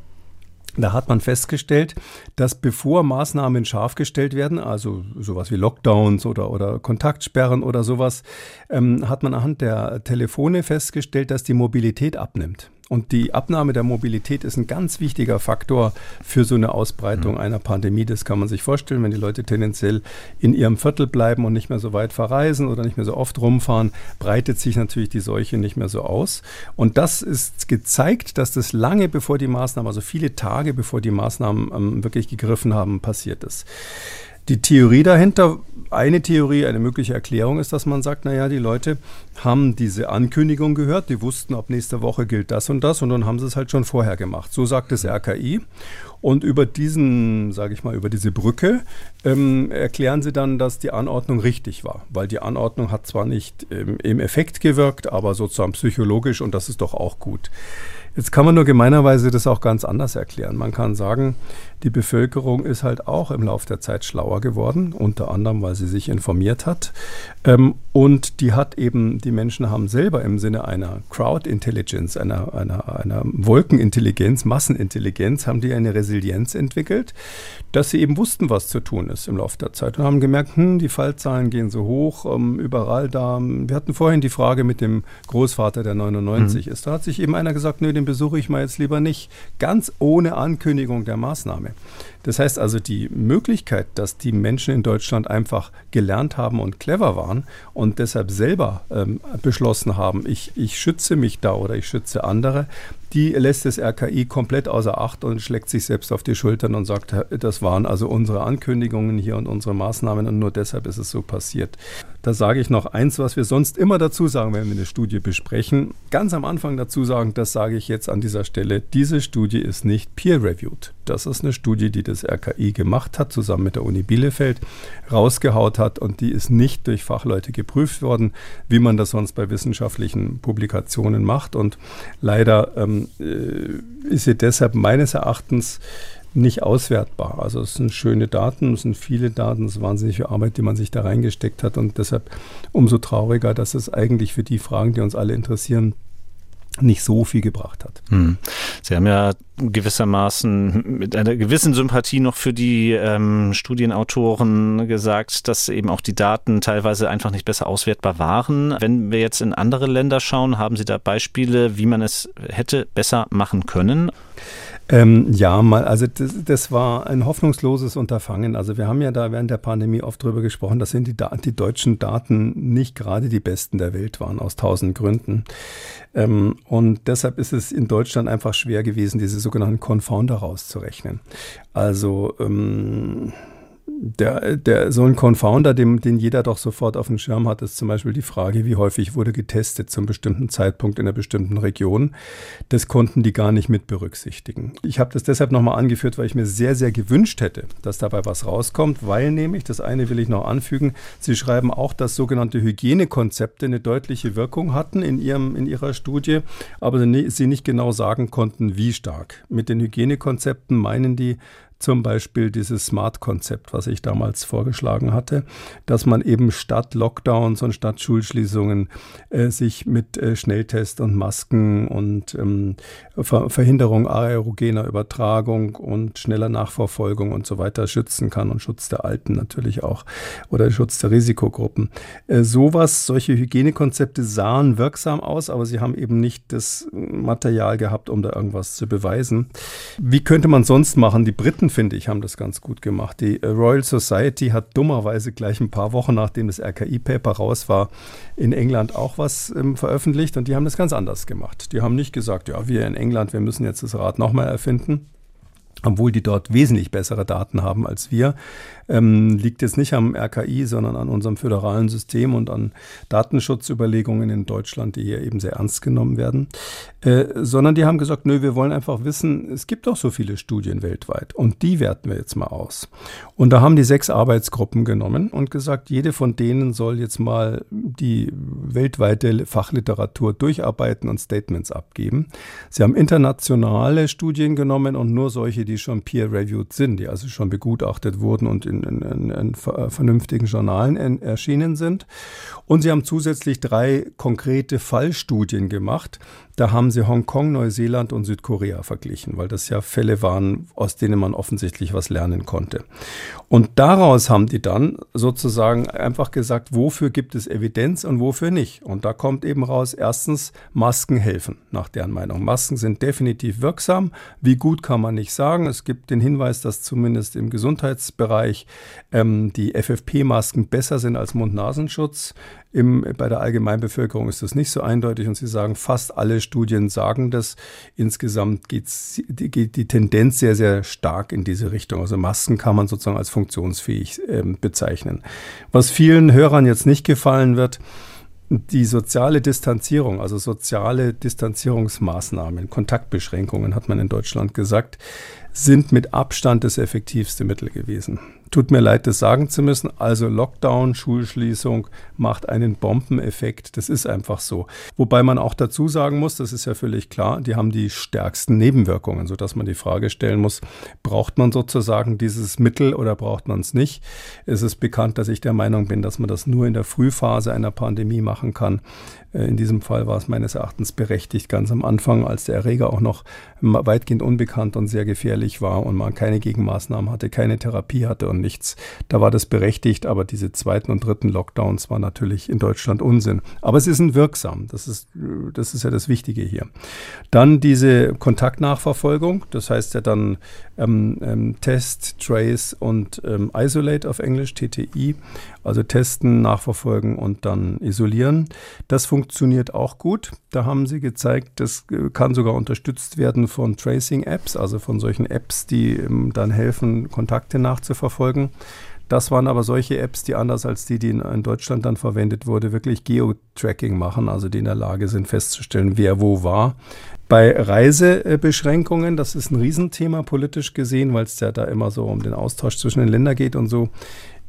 [SPEAKER 3] Da hat man festgestellt, dass bevor Maßnahmen scharf gestellt werden, also sowas wie Lockdowns oder, oder Kontaktsperren oder sowas, ähm, hat man anhand der Telefone festgestellt, dass die Mobilität abnimmt. Und die Abnahme der Mobilität ist ein ganz wichtiger Faktor für so eine Ausbreitung mhm. einer Pandemie. Das kann man sich vorstellen, wenn die Leute tendenziell in ihrem Viertel bleiben und nicht mehr so weit verreisen oder nicht mehr so oft rumfahren, breitet sich natürlich die Seuche nicht mehr so aus. Und das ist gezeigt, dass das lange bevor die Maßnahmen, also viele Tage bevor die Maßnahmen ähm, wirklich gegriffen haben, passiert ist. Die Theorie dahinter, eine Theorie, eine mögliche Erklärung ist, dass man sagt, naja, die Leute haben diese Ankündigung gehört, die wussten, ab nächster Woche gilt das und das und dann haben sie es halt schon vorher gemacht. So sagt das RKI. Und über diesen, sage ich mal, über diese Brücke ähm, erklären sie dann, dass die Anordnung richtig war, weil die Anordnung hat zwar nicht ähm, im Effekt gewirkt, aber sozusagen psychologisch und das ist doch auch gut. Jetzt kann man nur gemeinerweise das auch ganz anders erklären. Man kann sagen, die Bevölkerung ist halt auch im Laufe der Zeit schlauer geworden, unter anderem, weil sie sich informiert hat. Ähm, und die hat eben, die Menschen haben selber im Sinne einer Crowd Intelligence, einer, einer, einer Wolkenintelligenz, Massenintelligenz, haben die eine Resilienz entwickelt, dass sie eben wussten, was zu tun ist im Laufe der Zeit und haben gemerkt, hm, die Fallzahlen gehen so hoch, ähm, überall da. Wir hatten vorhin die Frage mit dem Großvater, der 99 mhm. ist. Da hat sich eben einer gesagt, nö, den besuche ich mal jetzt lieber nicht. Ganz ohne Ankündigung der Maßnahme. Probleme. Das heißt also, die Möglichkeit, dass die Menschen in Deutschland einfach gelernt haben und clever waren und deshalb selber ähm, beschlossen haben, ich, ich schütze mich da oder ich schütze andere, die lässt das RKI komplett außer Acht und schlägt sich selbst auf die Schultern und sagt, das waren also unsere Ankündigungen hier und unsere Maßnahmen und nur deshalb ist es so passiert. Da sage ich noch eins, was wir sonst immer dazu sagen, wenn wir eine Studie besprechen. Ganz am Anfang dazu sagen, das sage ich jetzt an dieser Stelle, diese Studie ist nicht peer-reviewed. Das ist eine Studie, die das RKI gemacht hat, zusammen mit der Uni Bielefeld, rausgehaut hat und die ist nicht durch Fachleute geprüft worden, wie man das sonst bei wissenschaftlichen Publikationen macht. Und leider ähm, äh, ist sie deshalb meines Erachtens nicht auswertbar. Also es sind schöne Daten, es sind viele Daten, es ist wahnsinnig viel Arbeit, die man sich da reingesteckt hat und deshalb umso trauriger, dass es eigentlich für die Fragen, die uns alle interessieren, nicht so viel gebracht hat. Hm.
[SPEAKER 2] Sie haben ja gewissermaßen mit einer gewissen Sympathie noch für die ähm, Studienautoren gesagt, dass eben auch die Daten teilweise einfach nicht besser auswertbar waren. Wenn wir jetzt in andere Länder schauen, haben Sie da Beispiele, wie man es hätte besser machen können?
[SPEAKER 3] Ähm, ja, mal, also das, das, war ein hoffnungsloses Unterfangen. Also wir haben ja da während der Pandemie oft drüber gesprochen, dass die, die deutschen Daten nicht gerade die besten der Welt waren, aus tausend Gründen. Ähm, und deshalb ist es in Deutschland einfach schwer gewesen, diese sogenannten Confounder rauszurechnen. Also ähm, der, der, so ein Confounder, den, den jeder doch sofort auf dem Schirm hat, ist zum Beispiel die Frage, wie häufig wurde getestet zum bestimmten Zeitpunkt in einer bestimmten Region. Das konnten die gar nicht mit berücksichtigen. Ich habe das deshalb nochmal angeführt, weil ich mir sehr, sehr gewünscht hätte, dass dabei was rauskommt, weil nämlich, das eine will ich noch anfügen, Sie schreiben auch, dass sogenannte Hygienekonzepte eine deutliche Wirkung hatten in, ihrem, in Ihrer Studie, aber Sie nicht genau sagen konnten, wie stark. Mit den Hygienekonzepten meinen die, zum Beispiel dieses Smart-Konzept, was ich damals vorgeschlagen hatte, dass man eben statt Lockdowns und statt Schulschließungen äh, sich mit äh, Schnelltest und Masken und ähm, Ver Verhinderung aerogener Übertragung und schneller Nachverfolgung und so weiter schützen kann und Schutz der Alten natürlich auch oder Schutz der Risikogruppen. Äh, sowas, solche Hygienekonzepte sahen wirksam aus, aber sie haben eben nicht das Material gehabt, um da irgendwas zu beweisen. Wie könnte man sonst machen? Die Briten finde ich, haben das ganz gut gemacht. Die äh, Royal Society hat dummerweise gleich ein paar Wochen nachdem das RKI-Paper raus war, in England auch was ähm, veröffentlicht und die haben das ganz anders gemacht. Die haben nicht gesagt, ja, wir in England, wir müssen jetzt das Rad nochmal erfinden obwohl die dort wesentlich bessere Daten haben als wir, ähm, liegt jetzt nicht am RKI, sondern an unserem föderalen System und an Datenschutzüberlegungen in Deutschland, die hier eben sehr ernst genommen werden, äh, sondern die haben gesagt, nö, wir wollen einfach wissen, es gibt doch so viele Studien weltweit und die werten wir jetzt mal aus. Und da haben die sechs Arbeitsgruppen genommen und gesagt, jede von denen soll jetzt mal die weltweite Fachliteratur durcharbeiten und Statements abgeben. Sie haben internationale Studien genommen und nur solche, die schon peer-reviewed sind, die also schon begutachtet wurden und in, in, in, in vernünftigen Journalen erschienen sind. Und sie haben zusätzlich drei konkrete Fallstudien gemacht, Da haben sie Hongkong, Neuseeland und Südkorea verglichen, weil das ja Fälle waren, aus denen man offensichtlich was lernen konnte. Und daraus haben die dann sozusagen einfach gesagt, wofür gibt es Evidenz und wofür nicht. Und da kommt eben raus, erstens, Masken helfen, nach deren Meinung. Masken sind definitiv wirksam. Wie gut kann man nicht sagen. Es gibt den Hinweis, dass zumindest im Gesundheitsbereich ähm, die FFP-Masken besser sind als Mund-Nasenschutz. Im, bei der Allgemeinbevölkerung ist das nicht so eindeutig und Sie sagen, fast alle Studien sagen das. Insgesamt geht's, die, geht die Tendenz sehr, sehr stark in diese Richtung. Also Masken kann man sozusagen als funktionsfähig äh, bezeichnen. Was vielen Hörern jetzt nicht gefallen wird, die soziale Distanzierung, also soziale Distanzierungsmaßnahmen, Kontaktbeschränkungen, hat man in Deutschland gesagt, sind mit Abstand das effektivste Mittel gewesen. Tut mir leid, das sagen zu müssen. Also Lockdown, Schulschließung macht einen Bombeneffekt. Das ist einfach so. Wobei man auch dazu sagen muss, das ist ja völlig klar, die haben die stärksten Nebenwirkungen, sodass man die Frage stellen muss, braucht man sozusagen dieses Mittel oder braucht man es nicht? Es ist bekannt, dass ich der Meinung bin, dass man das nur in der Frühphase einer Pandemie machen kann. Äh, in diesem Fall war es meines Erachtens berechtigt, ganz am Anfang, als der Erreger auch noch weitgehend unbekannt und sehr gefährlich war und man keine Gegenmaßnahmen hatte, keine Therapie hatte und nichts. Da war das berechtigt, aber diese zweiten und dritten Lockdowns waren natürlich in Deutschland Unsinn. Aber sie sind wirksam. Das ist, das ist ja das Wichtige hier. Dann diese Kontaktnachverfolgung, das heißt ja dann ähm, ähm, Test, Trace und ähm, Isolate auf Englisch, TTI, also testen, nachverfolgen und dann isolieren. Das funktioniert auch gut. Da haben sie gezeigt, das äh, kann sogar unterstützt werden von Tracing-Apps, also von solchen Apps, die ähm, dann helfen, Kontakte nachzuverfolgen. Das waren aber solche Apps, die anders als die, die in, Deutschland dann verwendet wurde, wirklich Geo-Tracking machen, also die in der Lage sind festzustellen, wer wo war. Bei Reisebeschränkungen, das ist ein Riesenthema politisch gesehen, weil es ja da immer so um den Austausch zwischen den Ländern geht und so,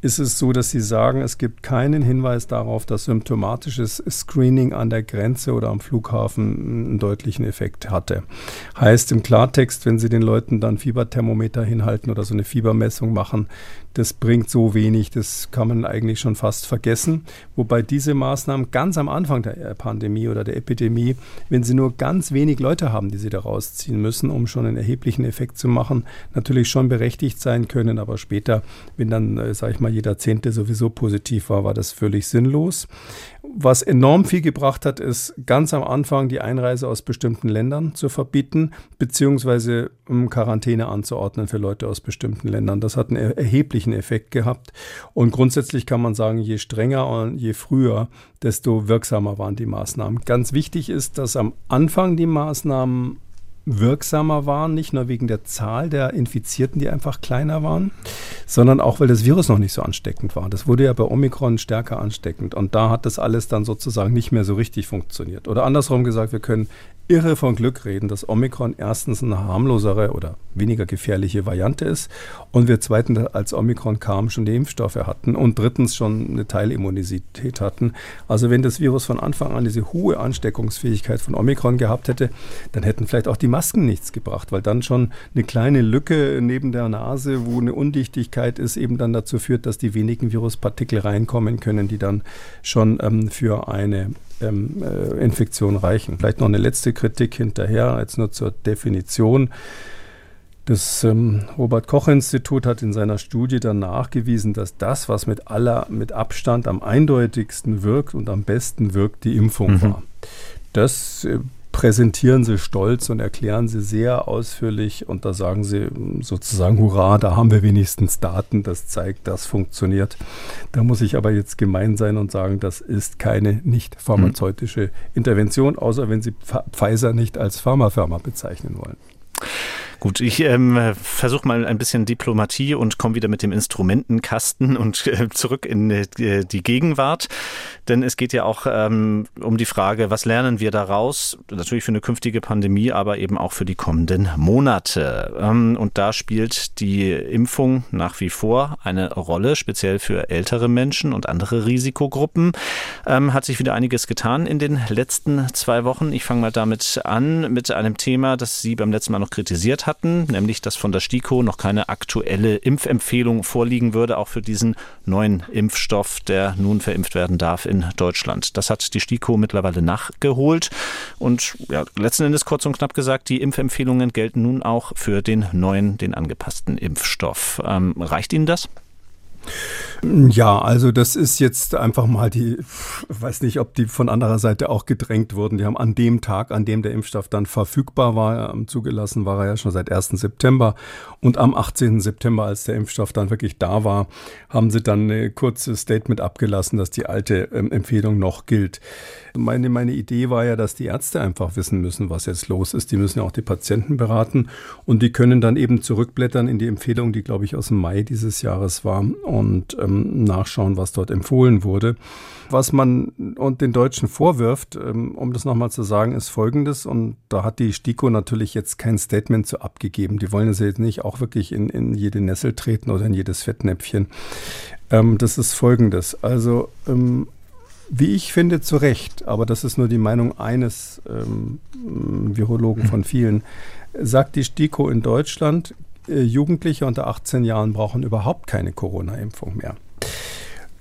[SPEAKER 3] ist es so, dass Sie sagen, es gibt keinen Hinweis darauf, dass symptomatisches Screening an der Grenze oder am Flughafen einen deutlichen Effekt hatte. Heißt im Klartext, wenn Sie den Leuten dann Fieberthermometer hinhalten oder so eine Fiebermessung machen, das bringt so wenig, das kann man eigentlich schon fast vergessen. Wobei diese Maßnahmen ganz am Anfang der Pandemie oder der Epidemie, wenn Sie nur ganz wenig Leute haben, die Sie da rausziehen müssen, um schon einen erheblichen Effekt zu machen, natürlich schon berechtigt sein können. Aber später, wenn dann, äh, sage ich mal, jeder Zehnte sowieso positiv war, war das völlig sinnlos. Was enorm viel gebracht hat, ist ganz am Anfang die Einreise aus bestimmten Ländern zu verbieten, beziehungsweise Quarantäne anzuordnen für Leute aus bestimmten Ländern. Das hat einen erheblichen Effekt gehabt. Und grundsätzlich kann man sagen, je strenger und je früher, desto wirksamer waren die Maßnahmen. Ganz wichtig ist, dass am Anfang die Maßnahmen wirksamer waren, nicht nur wegen der Zahl der Infizierten, die einfach kleiner waren, sondern auch, weil das Virus noch nicht so ansteckend war. Das wurde ja bei Omikron stärker ansteckend und da hat das alles dann sozusagen nicht mehr so richtig funktioniert. Oder andersrum gesagt, wir können irre von Glück reden, dass Omikron erstens eine harmlosere oder weniger gefährliche Variante ist und wir zweitens, als Omikron kam, schon die Impfstoffe hatten und drittens schon eine Teilimmunität hatten. Also wenn das Virus von Anfang an diese hohe Ansteckungsfähigkeit von Omikron gehabt hätte, dann hätten vielleicht auch die Masken nichts gebracht, weil dann schon eine kleine Lücke neben der Nase, wo eine Undichtigkeit ist, eben dann dazu führt, dass die wenigen Viruspartikel reinkommen können, die dann schon ähm, für eine ähm, äh, Infektion reichen. Vielleicht noch eine letzte Kritik hinterher, jetzt nur zur Definition. Das ähm, Robert Koch Institut hat in seiner Studie dann nachgewiesen, dass das, was mit aller, mit Abstand am eindeutigsten wirkt und am besten wirkt, die Impfung mhm. war. Das äh, präsentieren sie stolz und erklären sie sehr ausführlich und da sagen sie sozusagen, hurra, da haben wir wenigstens Daten, das zeigt, das funktioniert. Da muss ich aber jetzt gemein sein und sagen, das ist keine nicht pharmazeutische Intervention, außer wenn Sie Pfizer nicht als Pharmafirma bezeichnen wollen.
[SPEAKER 2] Gut, ich ähm, versuche mal ein bisschen Diplomatie und komme wieder mit dem Instrumentenkasten und äh, zurück in äh, die Gegenwart. Denn es geht ja auch ähm, um die Frage, was lernen wir daraus? Natürlich für eine künftige Pandemie, aber eben auch für die kommenden Monate. Ähm, und da spielt die Impfung nach wie vor eine Rolle, speziell für ältere Menschen und andere Risikogruppen. Ähm, hat sich wieder einiges getan in den letzten zwei Wochen. Ich fange mal damit an, mit einem Thema, das Sie beim letzten Mal noch kritisiert haben hatten, nämlich dass von der STIKO noch keine aktuelle Impfempfehlung vorliegen würde, auch für diesen neuen Impfstoff, der nun verimpft werden darf in Deutschland. Das hat die STIKO mittlerweile nachgeholt und ja, letzten Endes kurz und knapp gesagt, die Impfempfehlungen gelten nun auch für den neuen, den angepassten Impfstoff. Ähm, reicht Ihnen das?
[SPEAKER 3] Ja, also das ist jetzt einfach mal die, weiß nicht, ob die von anderer Seite auch gedrängt wurden. Die haben an dem Tag, an dem der Impfstoff dann verfügbar war, ähm, zugelassen war er ja schon seit 1. September. Und am 18. September, als der Impfstoff dann wirklich da war, haben sie dann ein kurzes Statement abgelassen, dass die alte ähm, Empfehlung noch gilt. Meine, meine Idee war ja, dass die Ärzte einfach wissen müssen, was jetzt los ist. Die müssen ja auch die Patienten beraten und die können dann eben zurückblättern in die Empfehlung, die, glaube ich, aus dem Mai dieses Jahres war und ähm, nachschauen, was dort empfohlen wurde. Was man und den Deutschen vorwirft, ähm, um das nochmal zu sagen, ist Folgendes. Und da hat die STIKO natürlich jetzt kein Statement zu abgegeben. Die wollen es jetzt nicht auch wirklich in, in jede Nessel treten oder in jedes Fettnäpfchen. Ähm, das ist Folgendes. Also, ähm, wie ich finde, zu Recht, aber das ist nur die Meinung eines ähm, Virologen von vielen, sagt die STIKO in Deutschland, Jugendliche unter 18 Jahren brauchen überhaupt keine Corona-Impfung mehr.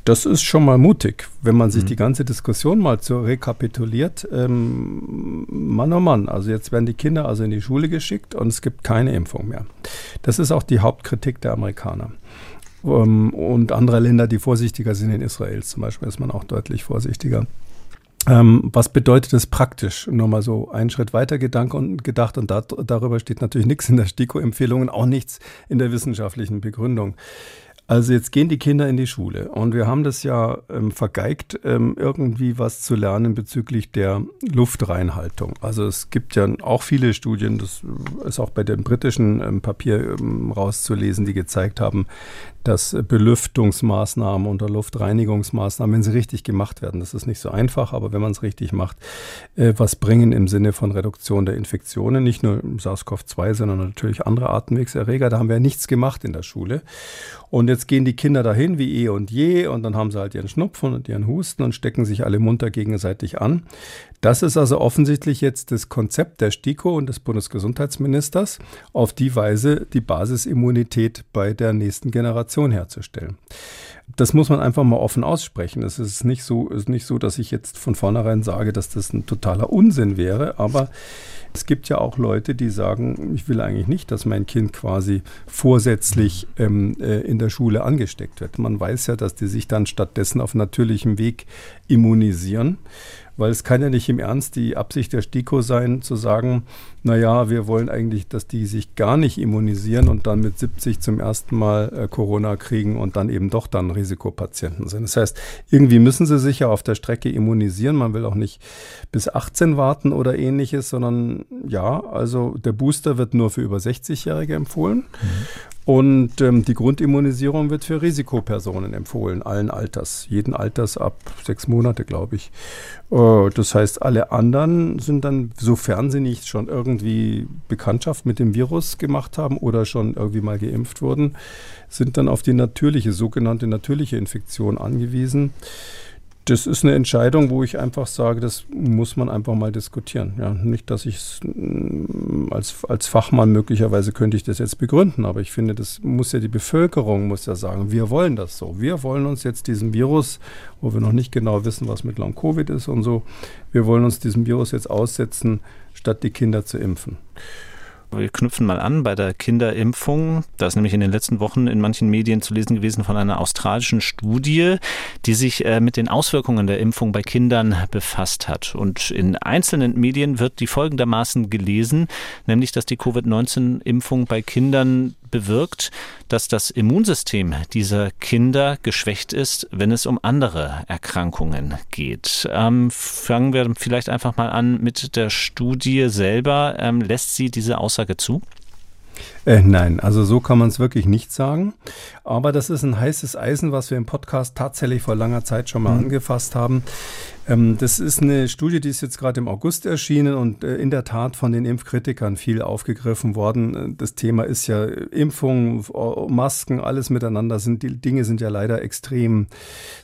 [SPEAKER 3] Das ist schon mal mutig, wenn man sich mhm. die ganze Diskussion mal so rekapituliert. Ähm, Mann oh Mann, also jetzt werden die Kinder also in die Schule geschickt und es gibt keine Impfung mehr. Das ist auch die Hauptkritik der Amerikaner. Ähm, und andere Länder, die vorsichtiger sind, in Israel zum Beispiel, ist man auch deutlich vorsichtiger. Ähm, was bedeutet das praktisch? Nur mal so einen Schritt weiter gedacht und, gedacht und da, darüber steht natürlich nichts in der STIKO-Empfehlung, auch nichts in der wissenschaftlichen Begründung. Also jetzt gehen die Kinder in die Schule und wir haben das ja ähm, vergeigt, ähm, irgendwie was zu lernen bezüglich der Luftreinhaltung. Also es gibt ja auch viele Studien, das ist auch bei dem britischen ähm, Papier ähm, rauszulesen, die gezeigt haben, dass Belüftungsmaßnahmen oder Luftreinigungsmaßnahmen, wenn sie richtig gemacht werden, das ist nicht so einfach, aber wenn man es richtig macht, äh, was bringen im Sinne von Reduktion der Infektionen, nicht nur SARS-CoV-2, sondern natürlich andere Atemwegserreger. Da haben wir ja nichts gemacht in der Schule. Und jetzt gehen die Kinder dahin wie eh und je und dann haben sie halt ihren Schnupfen und ihren Husten und stecken sich alle munter gegenseitig an. Das ist also offensichtlich jetzt das Konzept der STIKO und des Bundesgesundheitsministers, auf die Weise die Basisimmunität bei der nächsten Generation herzustellen. Das muss man einfach mal offen aussprechen. Es ist nicht so, ist nicht so, dass ich jetzt von vornherein sage, dass das ein totaler Unsinn wäre, aber es gibt ja auch Leute, die sagen, ich will eigentlich nicht, dass mein Kind quasi vorsätzlich ähm, äh, in der Schule angesteckt wird. Man weiß ja, dass die sich dann stattdessen auf natürlichem Weg immunisieren weil es kann ja nicht im Ernst die Absicht der STIKO sein, zu sagen, naja, wir wollen eigentlich, dass die sich gar nicht immunisieren und dann mit 70 zum ersten Mal äh, Corona kriegen und dann eben doch dann Risikopatienten sind. Das heißt, irgendwie müssen sie sich ja auf der Strecke immunisieren. Man will auch nicht bis 18 warten oder ähnliches, sondern ja, also der Booster wird nur für über 60-Jährige empfohlen. Mhm. Und ähm, die Grundimmunisierung wird für Risikopersonen empfohlen, allen Alters, jeden Alters ab sechs Monate, glaube ich. Äh, das heißt, alle anderen sind dann, sofern sie nicht schon irgendwie Bekanntschaft mit dem Virus gemacht haben oder schon irgendwie mal geimpft wurden, sind dann auf die natürliche, sogenannte natürliche Infektion angewiesen das ist eine Entscheidung, wo ich einfach sage, das muss man einfach mal diskutieren. Ja, nicht, dass ich es mm, als, als Fachmann möglicherweise könnte ich das jetzt begründen, aber ich finde, das muss ja die Bevölkerung muss ja sagen, wir wollen das so. Wir wollen uns jetzt diesem Virus, wo wir noch nicht genau wissen, was mit Long Covid ist und so, wir wollen uns diesem Virus jetzt aussetzen, statt die Kinder zu impfen.
[SPEAKER 2] Wir knüpfen mal an bei der Kinderimpfung. Da ist nämlich in den letzten Wochen in manchen Medien zu lesen gewesen von einer australischen Studie, die sich äh, mit den Auswirkungen der Impfung bei Kindern befasst hat. Und in einzelnen Medien wird die folgendermaßen gelesen, nämlich dass die Covid-19-Impfung bei Kindern bewirkt, dass das Immunsystem dieser Kinder geschwächt ist, wenn es um andere Erkrankungen geht. Ähm, fangen wir vielleicht einfach mal an mit der Studie selber. Ähm, lässt sie diese Aussage zu?
[SPEAKER 3] Äh, nein, also so kann man es wirklich nicht sagen. Aber das ist ein heißes Eisen, was wir im Podcast tatsächlich vor langer Zeit schon mal mhm. angefasst haben. Ähm, das ist eine Studie, die ist jetzt gerade im August erschienen und äh, in der Tat von den Impfkritikern viel aufgegriffen worden. Das Thema ist ja Impfung, Masken, alles miteinander sind, die Dinge sind ja leider extrem,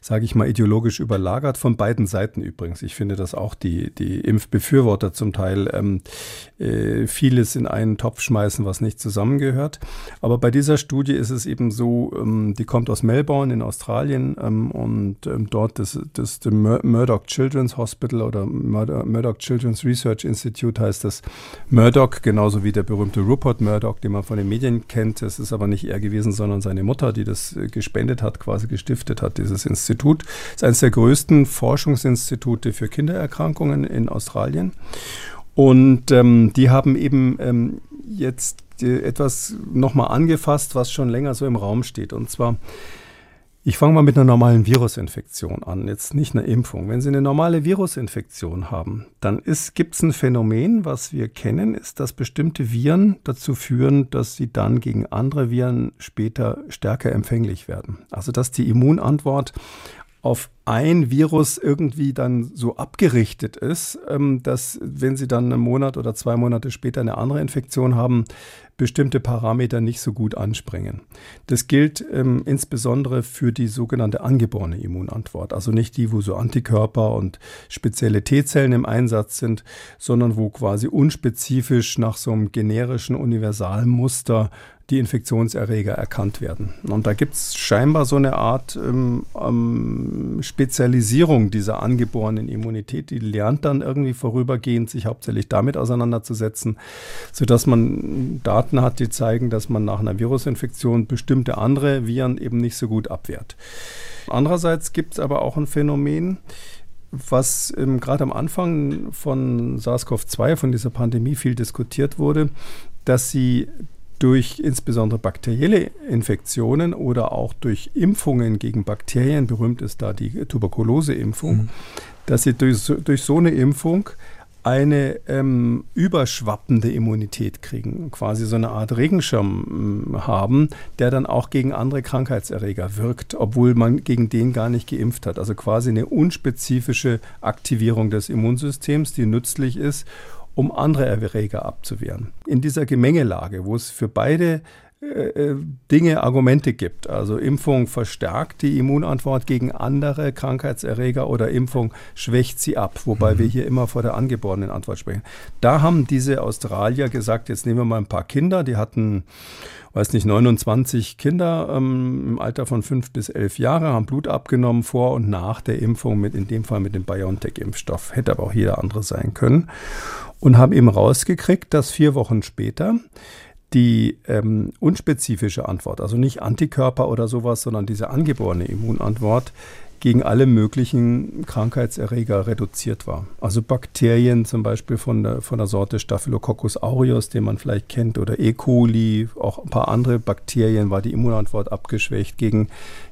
[SPEAKER 3] sage ich mal, ideologisch überlagert von beiden Seiten übrigens. Ich finde, dass auch die, die Impfbefürworter zum Teil ähm, äh, vieles in einen Topf schmeißen, was nicht zusammengehört. Aber bei dieser Studie ist es eben so, ähm, die kommt aus Melbourne in Australien ähm, und ähm, dort das, das, das Murdoch Children's Hospital oder Murdoch Children's Research Institute heißt das Murdoch, genauso wie der berühmte Rupert Murdoch, den man von den Medien kennt. Es ist aber nicht er gewesen, sondern seine Mutter, die das äh, gespendet hat, quasi gestiftet hat, dieses Institut. Es ist eines der größten Forschungsinstitute für Kindererkrankungen in Australien. Und ähm, die haben eben ähm, jetzt etwas nochmal angefasst, was schon länger so im Raum steht. Und zwar ich fange mal mit einer normalen Virusinfektion an, jetzt nicht eine Impfung. Wenn Sie eine normale Virusinfektion haben, dann gibt es ein Phänomen, was wir kennen, ist, dass bestimmte Viren dazu führen, dass sie dann gegen andere Viren später stärker empfänglich werden. Also dass die Immunantwort auf ein Virus irgendwie dann so abgerichtet ist, ähm, dass wenn Sie dann einen Monat oder zwei Monate später eine andere Infektion haben, bestimmte Parameter nicht so gut anspringen. Das gilt ähm, insbesondere für die sogenannte angeborene Immunantwort, also nicht die, wo so Antikörper und spezielle T-Zellen im Einsatz sind, sondern wo quasi unspezifisch nach so einem generischen Universalmuster die Infektionserreger erkannt werden. Und da gibt es scheinbar so eine Art ähm, ähm, Spezialisierung dieser angeborenen Immunität. Die lernt dann irgendwie vorübergehend, sich hauptsächlich damit auseinanderzusetzen, sodass man Daten hat, die zeigen, dass man nach einer Virusinfektion bestimmte andere Viren eben nicht so gut abwehrt. Andererseits gibt es aber auch ein Phänomen, was ähm, gerade am Anfang von SARS-CoV-2, von dieser Pandemie viel diskutiert wurde, dass sie durch insbesondere bakterielle Infektionen oder auch durch Impfungen gegen Bakterien, berühmt ist da die Tuberkuloseimpfung, mhm. dass sie durch, durch so eine Impfung eine ähm, überschwappende Immunität kriegen, quasi so eine Art Regenschirm äh, haben, der dann auch gegen andere Krankheitserreger wirkt, obwohl man gegen den gar nicht geimpft hat. Also quasi eine unspezifische Aktivierung des Immunsystems, die nützlich ist, um andere Erreger abzuwehren. In dieser Gemengelage, wo es für beide äh, äh, Dinge, Argumente gibt. Also Impfung verstärkt die Immunantwort gegen andere Krankheitserreger oder Impfung schwächt sie ab, wobei mhm. wir hier immer vor der angeborenen Antwort sprechen. Da haben diese Australier gesagt, jetzt nehmen wir mal ein paar Kinder, die hatten, weiß nicht, 29 Kinder ähm, im Alter von fünf bis elf Jahre, haben Blut abgenommen vor und nach der Impfung, mit in dem Fall mit dem BioNTech-Impfstoff, hätte aber auch jeder andere sein können und haben eben rausgekriegt, dass vier Wochen später die ähm, unspezifische Antwort, also nicht Antikörper oder sowas, sondern diese angeborene Immunantwort gegen alle möglichen Krankheitserreger reduziert war. Also Bakterien zum Beispiel von der, von der Sorte Staphylococcus aureus, den man vielleicht kennt, oder E. coli, auch ein paar andere Bakterien war die Immunantwort abgeschwächt. Gegen,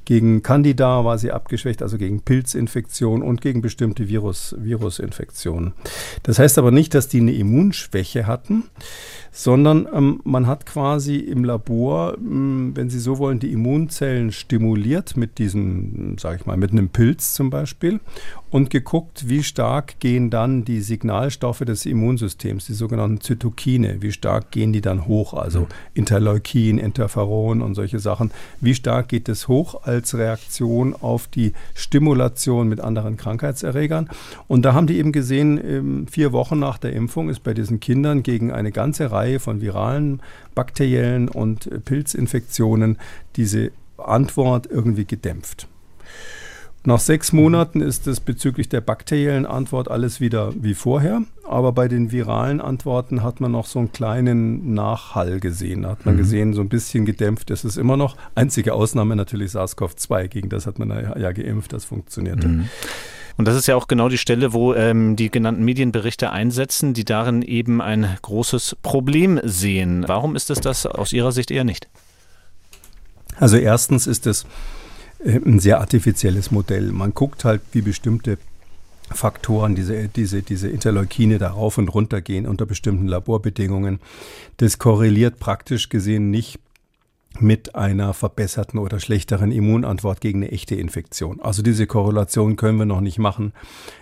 [SPEAKER 3] gegen Candida war sie abgeschwächt, also gegen Pilzinfektionen und gegen bestimmte Virus, Virusinfektionen. Das heißt aber nicht, dass die eine Immunschwäche hatten, sondern ähm, man hat quasi im Labor, ähm, wenn Sie so wollen, die Immunzellen stimuliert mit diesem, sage ich mal, mit einem Pilz zum Beispiel und geguckt, wie stark gehen dann die Signalstoffe des Immunsystems, die sogenannten Zytokine, wie stark gehen die dann hoch, also mhm. Interleukin, Interferon und solche Sachen, wie stark geht es hoch als Reaktion auf die Stimulation mit anderen Krankheitserregern. Und da haben die eben gesehen, ähm, vier Wochen nach der Impfung ist bei diesen Kindern gegen eine ganze Reihe von viralen, bakteriellen und Pilzinfektionen diese Antwort irgendwie gedämpft. Nach sechs Monaten ist es bezüglich der bakteriellen Antwort alles wieder wie vorher. Aber bei den viralen Antworten hat man noch so einen kleinen Nachhall gesehen. Da hat man mhm. gesehen, so ein bisschen gedämpft ist es immer noch. Einzige Ausnahme natürlich SARS-CoV-2. Gegen das hat man ja, ja geimpft, das funktionierte. Mhm.
[SPEAKER 2] Und das ist ja auch genau die Stelle, wo ähm, die genannten Medienberichte einsetzen, die darin eben ein großes Problem sehen. Warum ist es das aus Ihrer Sicht eher nicht?
[SPEAKER 3] Also erstens ist es ein sehr artifizielles Modell. Man guckt halt, wie bestimmte Faktoren, diese, diese, diese Interleukine da rauf und runter gehen unter bestimmten Laborbedingungen. Das korreliert praktisch gesehen nicht mit einer verbesserten oder schlechteren Immunantwort gegen eine echte Infektion. Also diese Korrelation können wir noch nicht machen.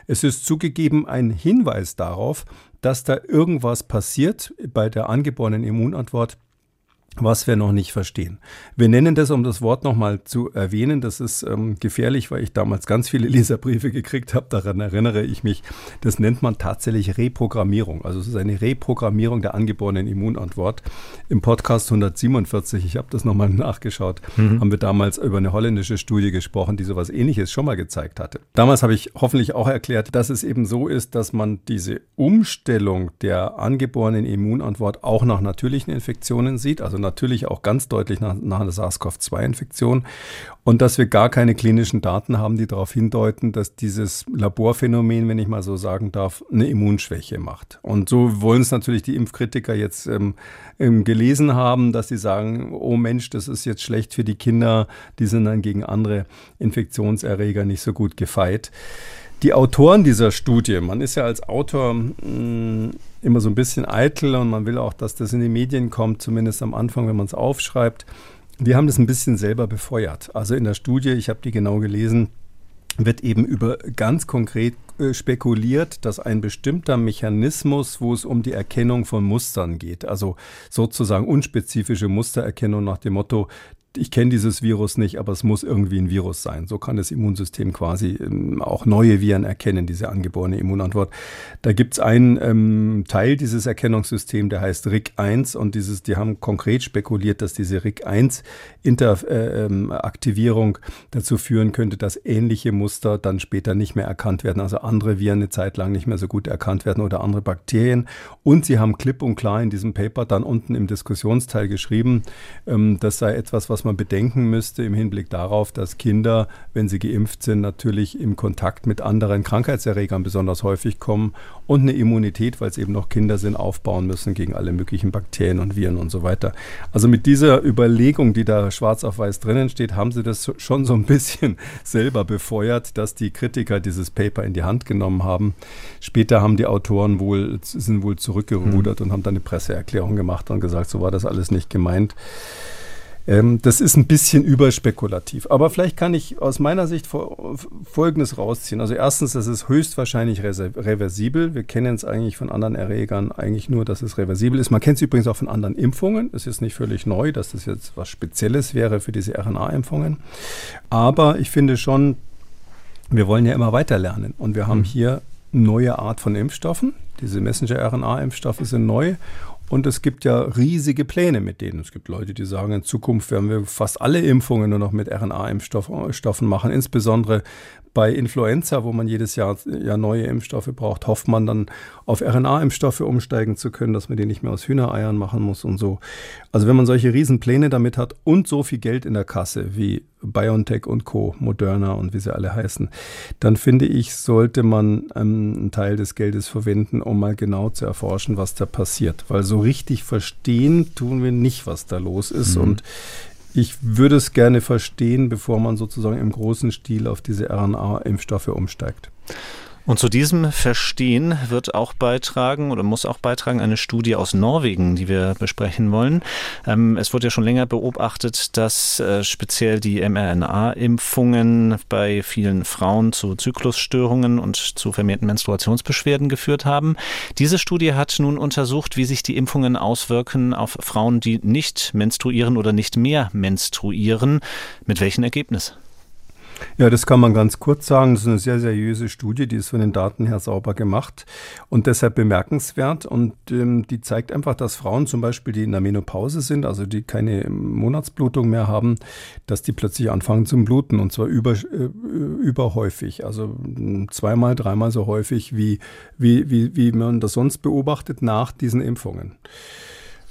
[SPEAKER 3] Es ist zugegeben ein Hinweis darauf, dass da irgendwas passiert bei der angeborenen Immunantwort, was wir noch nicht verstehen. Wir nennen das, um das Wort nochmal zu erwähnen, das ist ähm, gefährlich, weil ich damals ganz viele Leserbriefe gekriegt habe, daran erinnere ich mich, das nennt man tatsächlich Reprogrammierung. Also es ist eine Reprogrammierung der angeborenen Immunantwort. Im Podcast 147, ich habe das nochmal nachgeschaut, mhm. haben wir damals über eine holländische Studie gesprochen, die sowas ähnliches schon mal gezeigt hatte. Damals habe ich hoffentlich auch erklärt, dass es eben so ist, dass man diese Umstellung der angeborenen Immunantwort auch nach natürlichen Infektionen sieht, also natürlich auch ganz deutlich nach, nach einer SARS-CoV-2-Infektion und dass wir gar keine klinischen Daten haben, die darauf hindeuten, dass dieses Laborphänomen, wenn ich mal so sagen darf, eine Immunschwäche macht. Und so wollen es natürlich die Impfkritiker jetzt ähm, ähm, gelesen haben, dass sie sagen, oh Mensch, das ist jetzt schlecht für die Kinder, die sind dann gegen andere Infektionserreger nicht so gut gefeit. Die Autoren dieser Studie, man ist ja als Autor mh, mm, immer so ein bisschen eitel und man will auch, dass das in die Medien kommt, zumindest am Anfang, wenn man es aufschreibt. Die haben das ein bisschen selber befeuert. Also in der Studie, ich habe die genau gelesen, wird eben über ganz konkret äh, spekuliert, dass ein bestimmter Mechanismus, wo es um die Erkennung von Mustern geht, also sozusagen unspezifische Mustererkennung nach dem Motto, ich kenne dieses Virus nicht, aber es muss irgendwie ein Virus sein. So kann das Immunsystem quasi ähm, auch neue Viren erkennen, diese angeborene Immunantwort. Da gibt es einen ähm, Teil dieses Erkennungssystems, der heißt RIC1 und dieses, die haben konkret spekuliert, dass diese RIC1-Aktivierung äh, ähm, dazu führen könnte, dass ähnliche Muster dann später nicht mehr erkannt werden, also andere Viren eine Zeit lang nicht mehr so gut erkannt werden oder andere Bakterien. Und sie haben klipp und klar in diesem Paper dann unten im Diskussionsteil geschrieben, ähm, das sei etwas, was was man bedenken müsste im Hinblick darauf, dass Kinder, wenn sie geimpft sind, natürlich im Kontakt mit anderen Krankheitserregern besonders häufig kommen und eine Immunität, weil es eben noch Kinder sind, aufbauen müssen gegen alle möglichen Bakterien und Viren und so weiter. Also mit dieser Überlegung, die da schwarz auf weiß drinnen steht, haben sie das schon so ein bisschen selber befeuert, dass die Kritiker dieses Paper in die Hand genommen haben. Später haben die Autoren wohl, sind wohl zurückgerudert mhm. und haben dann eine Presseerklärung gemacht und gesagt, so war das alles nicht gemeint. Ähm, das ist ein bisschen überspekulativ. Aber vielleicht kann ich aus meiner Sicht Folgendes rausziehen. Also erstens, das ist höchstwahrscheinlich reversibel. Wir kennen es eigentlich von anderen Erregern eigentlich nur, dass es reversibel ist. Man kennt es übrigens auch von anderen Impfungen. Es ist nicht völlig neu, dass das jetzt was Spezielles wäre für diese RNA-Impfungen. Aber ich finde schon, wir wollen ja immer weiter lernen. Und wir haben mhm. hier neue Art von Impfstoffen. Diese Messenger-RNA-Impfstoffe sind neu und es gibt ja riesige Pläne mit denen. Es gibt Leute, die sagen, in Zukunft werden wir fast alle Impfungen nur noch mit RNA-Impfstoffen machen, insbesondere bei Influenza, wo man jedes Jahr ja neue Impfstoffe braucht, hofft man dann auf RNA-Impfstoffe umsteigen zu können, dass man die nicht mehr aus Hühnereiern machen muss und so. Also wenn man solche Riesenpläne damit hat und so viel Geld in der Kasse wie BioNTech und Co., Moderna und wie sie alle heißen, dann finde ich, sollte man ähm, einen Teil des Geldes verwenden, um mal genau zu erforschen, was da passiert. Weil so richtig verstehen tun wir nicht, was da los ist. Mhm. Und ich würde es gerne verstehen, bevor man sozusagen im großen Stil auf diese RNA-Impfstoffe umsteigt.
[SPEAKER 2] Und zu diesem Verstehen wird auch beitragen oder muss auch beitragen eine Studie aus Norwegen, die wir besprechen wollen. Ähm, es wurde ja schon länger beobachtet, dass äh, speziell die mRNA-Impfungen bei vielen Frauen zu Zyklusstörungen und zu vermehrten Menstruationsbeschwerden geführt haben. Diese Studie hat nun untersucht, wie sich die Impfungen auswirken auf Frauen, die nicht menstruieren oder nicht mehr menstruieren. Mit welchem Ergebnis?
[SPEAKER 3] Ja, das kann man ganz kurz sagen. Das ist eine sehr seriöse Studie, die ist von den Daten her sauber gemacht und deshalb bemerkenswert. Und ähm, die zeigt einfach, dass Frauen zum Beispiel, die in der Menopause sind, also die keine Monatsblutung mehr haben, dass die plötzlich anfangen zum Bluten und zwar über, äh, überhäufig. Also zweimal, dreimal so häufig, wie, wie, wie, wie man das sonst beobachtet nach diesen Impfungen.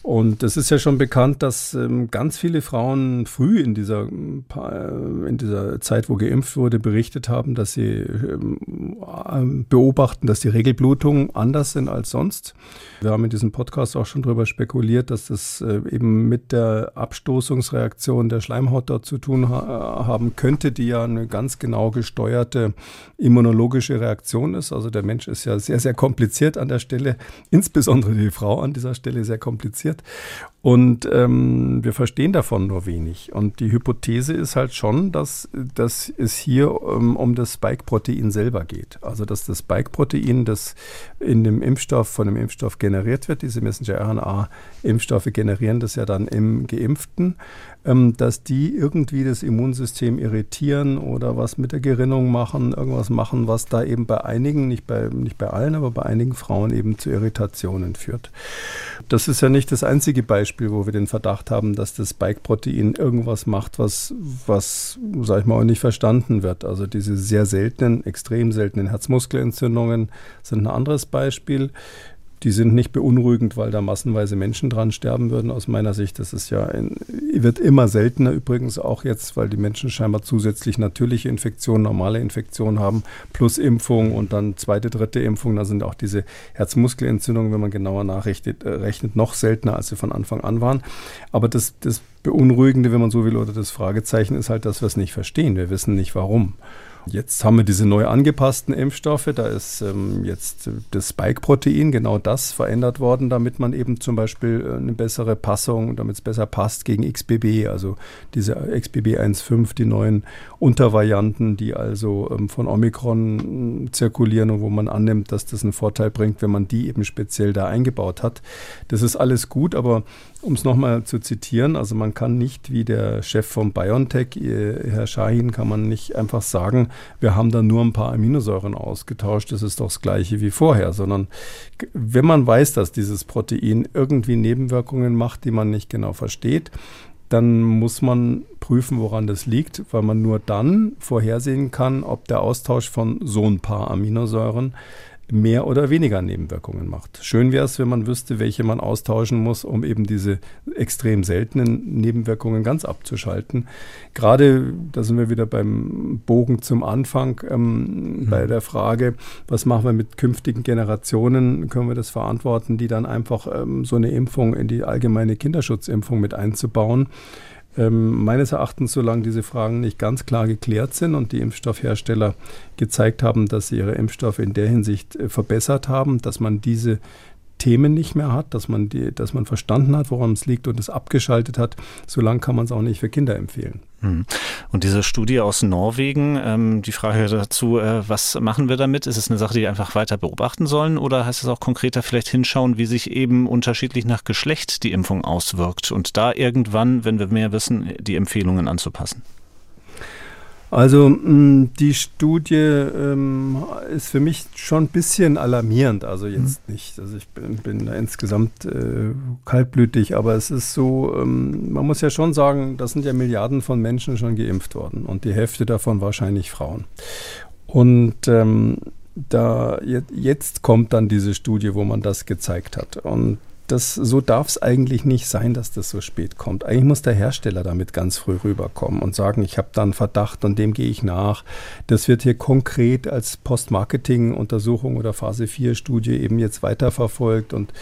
[SPEAKER 3] Und es ist ja schon bekannt, dass ähm, ganz viele Frauen früh in dieser, äh, in dieser Zeit, wo geimpft wurde, berichtet haben, dass sie ähm, äh, beobachten, dass die Regelblutungen anders sind als sonst. Wir haben in diesem Podcast auch schon darüber spekuliert, dass das äh, eben mit der Abstoßungsreaktion der Schleimhaut dort zu tun ha haben könnte, die ja eine ganz genau gesteuerte immunologische Reaktion ist. Also der Mensch ist ja sehr, sehr kompliziert an der Stelle, insbesondere die Frau an dieser Stelle sehr kompliziert passiert. Und ähm, wir verstehen davon nur wenig. Und die Hypothese ist halt schon, dass, dass es hier ähm, um das Spike-Protein selber geht. Also dass das Spike-Protein, das in dem Impfstoff, von dem Impfstoff generiert wird, diese Messenger-RNA-Impfstoffe generieren das ja dann im Geimpften, ähm, dass die irgendwie das Immunsystem irritieren oder was mit der Gerinnung machen, irgendwas machen, was da eben bei einigen, nicht bei, nicht bei allen, aber bei einigen Frauen eben zu Irritationen führt. Das ist ja nicht das einzige Beispiel, wo wir den Verdacht haben, dass das Spike-Protein irgendwas macht, was, was, sag ich mal, auch nicht verstanden wird. Also diese sehr seltenen, extrem seltenen Herzmuskelentzündungen sind ein anderes Beispiel. Die sind nicht beunruhigend, weil da massenweise Menschen dran sterben würden. Aus meiner Sicht, das ist ja ein, wird immer seltener übrigens auch jetzt, weil die Menschen scheinbar zusätzlich natürliche Infektionen, normale Infektionen haben, plus Impfung und dann zweite, dritte Impfung. Da sind auch diese Herzmuskelentzündungen, wenn man genauer nachrechnet, äh, rechnet, noch seltener, als sie von Anfang an waren. Aber das, das Beunruhigende, wenn man so will, oder das Fragezeichen ist halt, dass wir es nicht verstehen. Wir wissen nicht warum. Jetzt haben wir diese neu angepassten Impfstoffe. Da ist ähm, jetzt das Spike-Protein, genau das, verändert worden, damit man eben zum Beispiel äh, eine bessere Passung, damit es besser passt gegen XBB, also diese XBB 1.5, die neuen Untervarianten, die also ähm, von Omikron äh, zirkulieren und wo man annimmt, dass das einen Vorteil bringt, wenn man die eben speziell da eingebaut hat. Das ist alles gut, aber um es nochmal zu zitieren, also man kann nicht wie der Chef von BioNTech, Herr Shahin, kann man nicht einfach sagen, wir haben da nur ein paar Aminosäuren ausgetauscht, das ist doch das gleiche wie vorher, sondern wenn man weiß, dass dieses Protein irgendwie Nebenwirkungen macht, die man nicht genau versteht, dann muss man prüfen, woran das liegt, weil man nur dann vorhersehen kann, ob der Austausch von so ein paar Aminosäuren mehr oder weniger Nebenwirkungen macht. Schön wäre es, wenn man wüsste, welche man austauschen muss, um eben diese extrem seltenen Nebenwirkungen ganz abzuschalten. Gerade, da sind wir wieder beim Bogen zum Anfang, ähm, mhm. bei der Frage, was machen wir mit künftigen Generationen? Können wir das verantworten, die dann einfach ähm, so eine Impfung in die allgemeine Kinderschutzimpfung mit einzubauen? Ähm, meines Erachtens, solange diese Fragen nicht ganz klar geklärt sind und die Impfstoffhersteller gezeigt haben, dass sie ihre Impfstoffe in der Hinsicht äh, verbessert haben, dass man diese Themen nicht mehr hat, dass man, die, dass man verstanden hat, woran es liegt und es abgeschaltet hat, solange kann man es auch nicht für Kinder empfehlen.
[SPEAKER 2] Hm. Und diese Studie aus Norwegen, ähm, die Frage dazu, äh, was machen wir damit? Ist es eine Sache, die wir einfach weiter beobachten sollen oder heißt es auch konkreter vielleicht hinschauen, wie sich eben unterschiedlich nach Geschlecht die Impfung auswirkt und da irgendwann, wenn wir mehr wissen, die Empfehlungen anzupassen?
[SPEAKER 3] Also mm, die Studie ähm, ist für mich schon ein bisschen alarmierend. Also jetzt mhm. nicht, also ich bin, bin da insgesamt äh, kaltblütig, aber es ist so, ähm, man muss ja schon sagen, das sind ja Milliarden von Menschen schon geimpft worden und die Hälfte davon wahrscheinlich Frauen. Und ähm, da jetzt kommt dann diese Studie, wo man das gezeigt hat. Und das, so darf es eigentlich nicht sein, dass das so spät kommt. Eigentlich muss der Hersteller damit ganz früh rüberkommen und sagen, ich habe da einen Verdacht und dem gehe ich nach. Das wird hier konkret als Post-Marketing-Untersuchung oder Phase 4-Studie eben jetzt weiterverfolgt und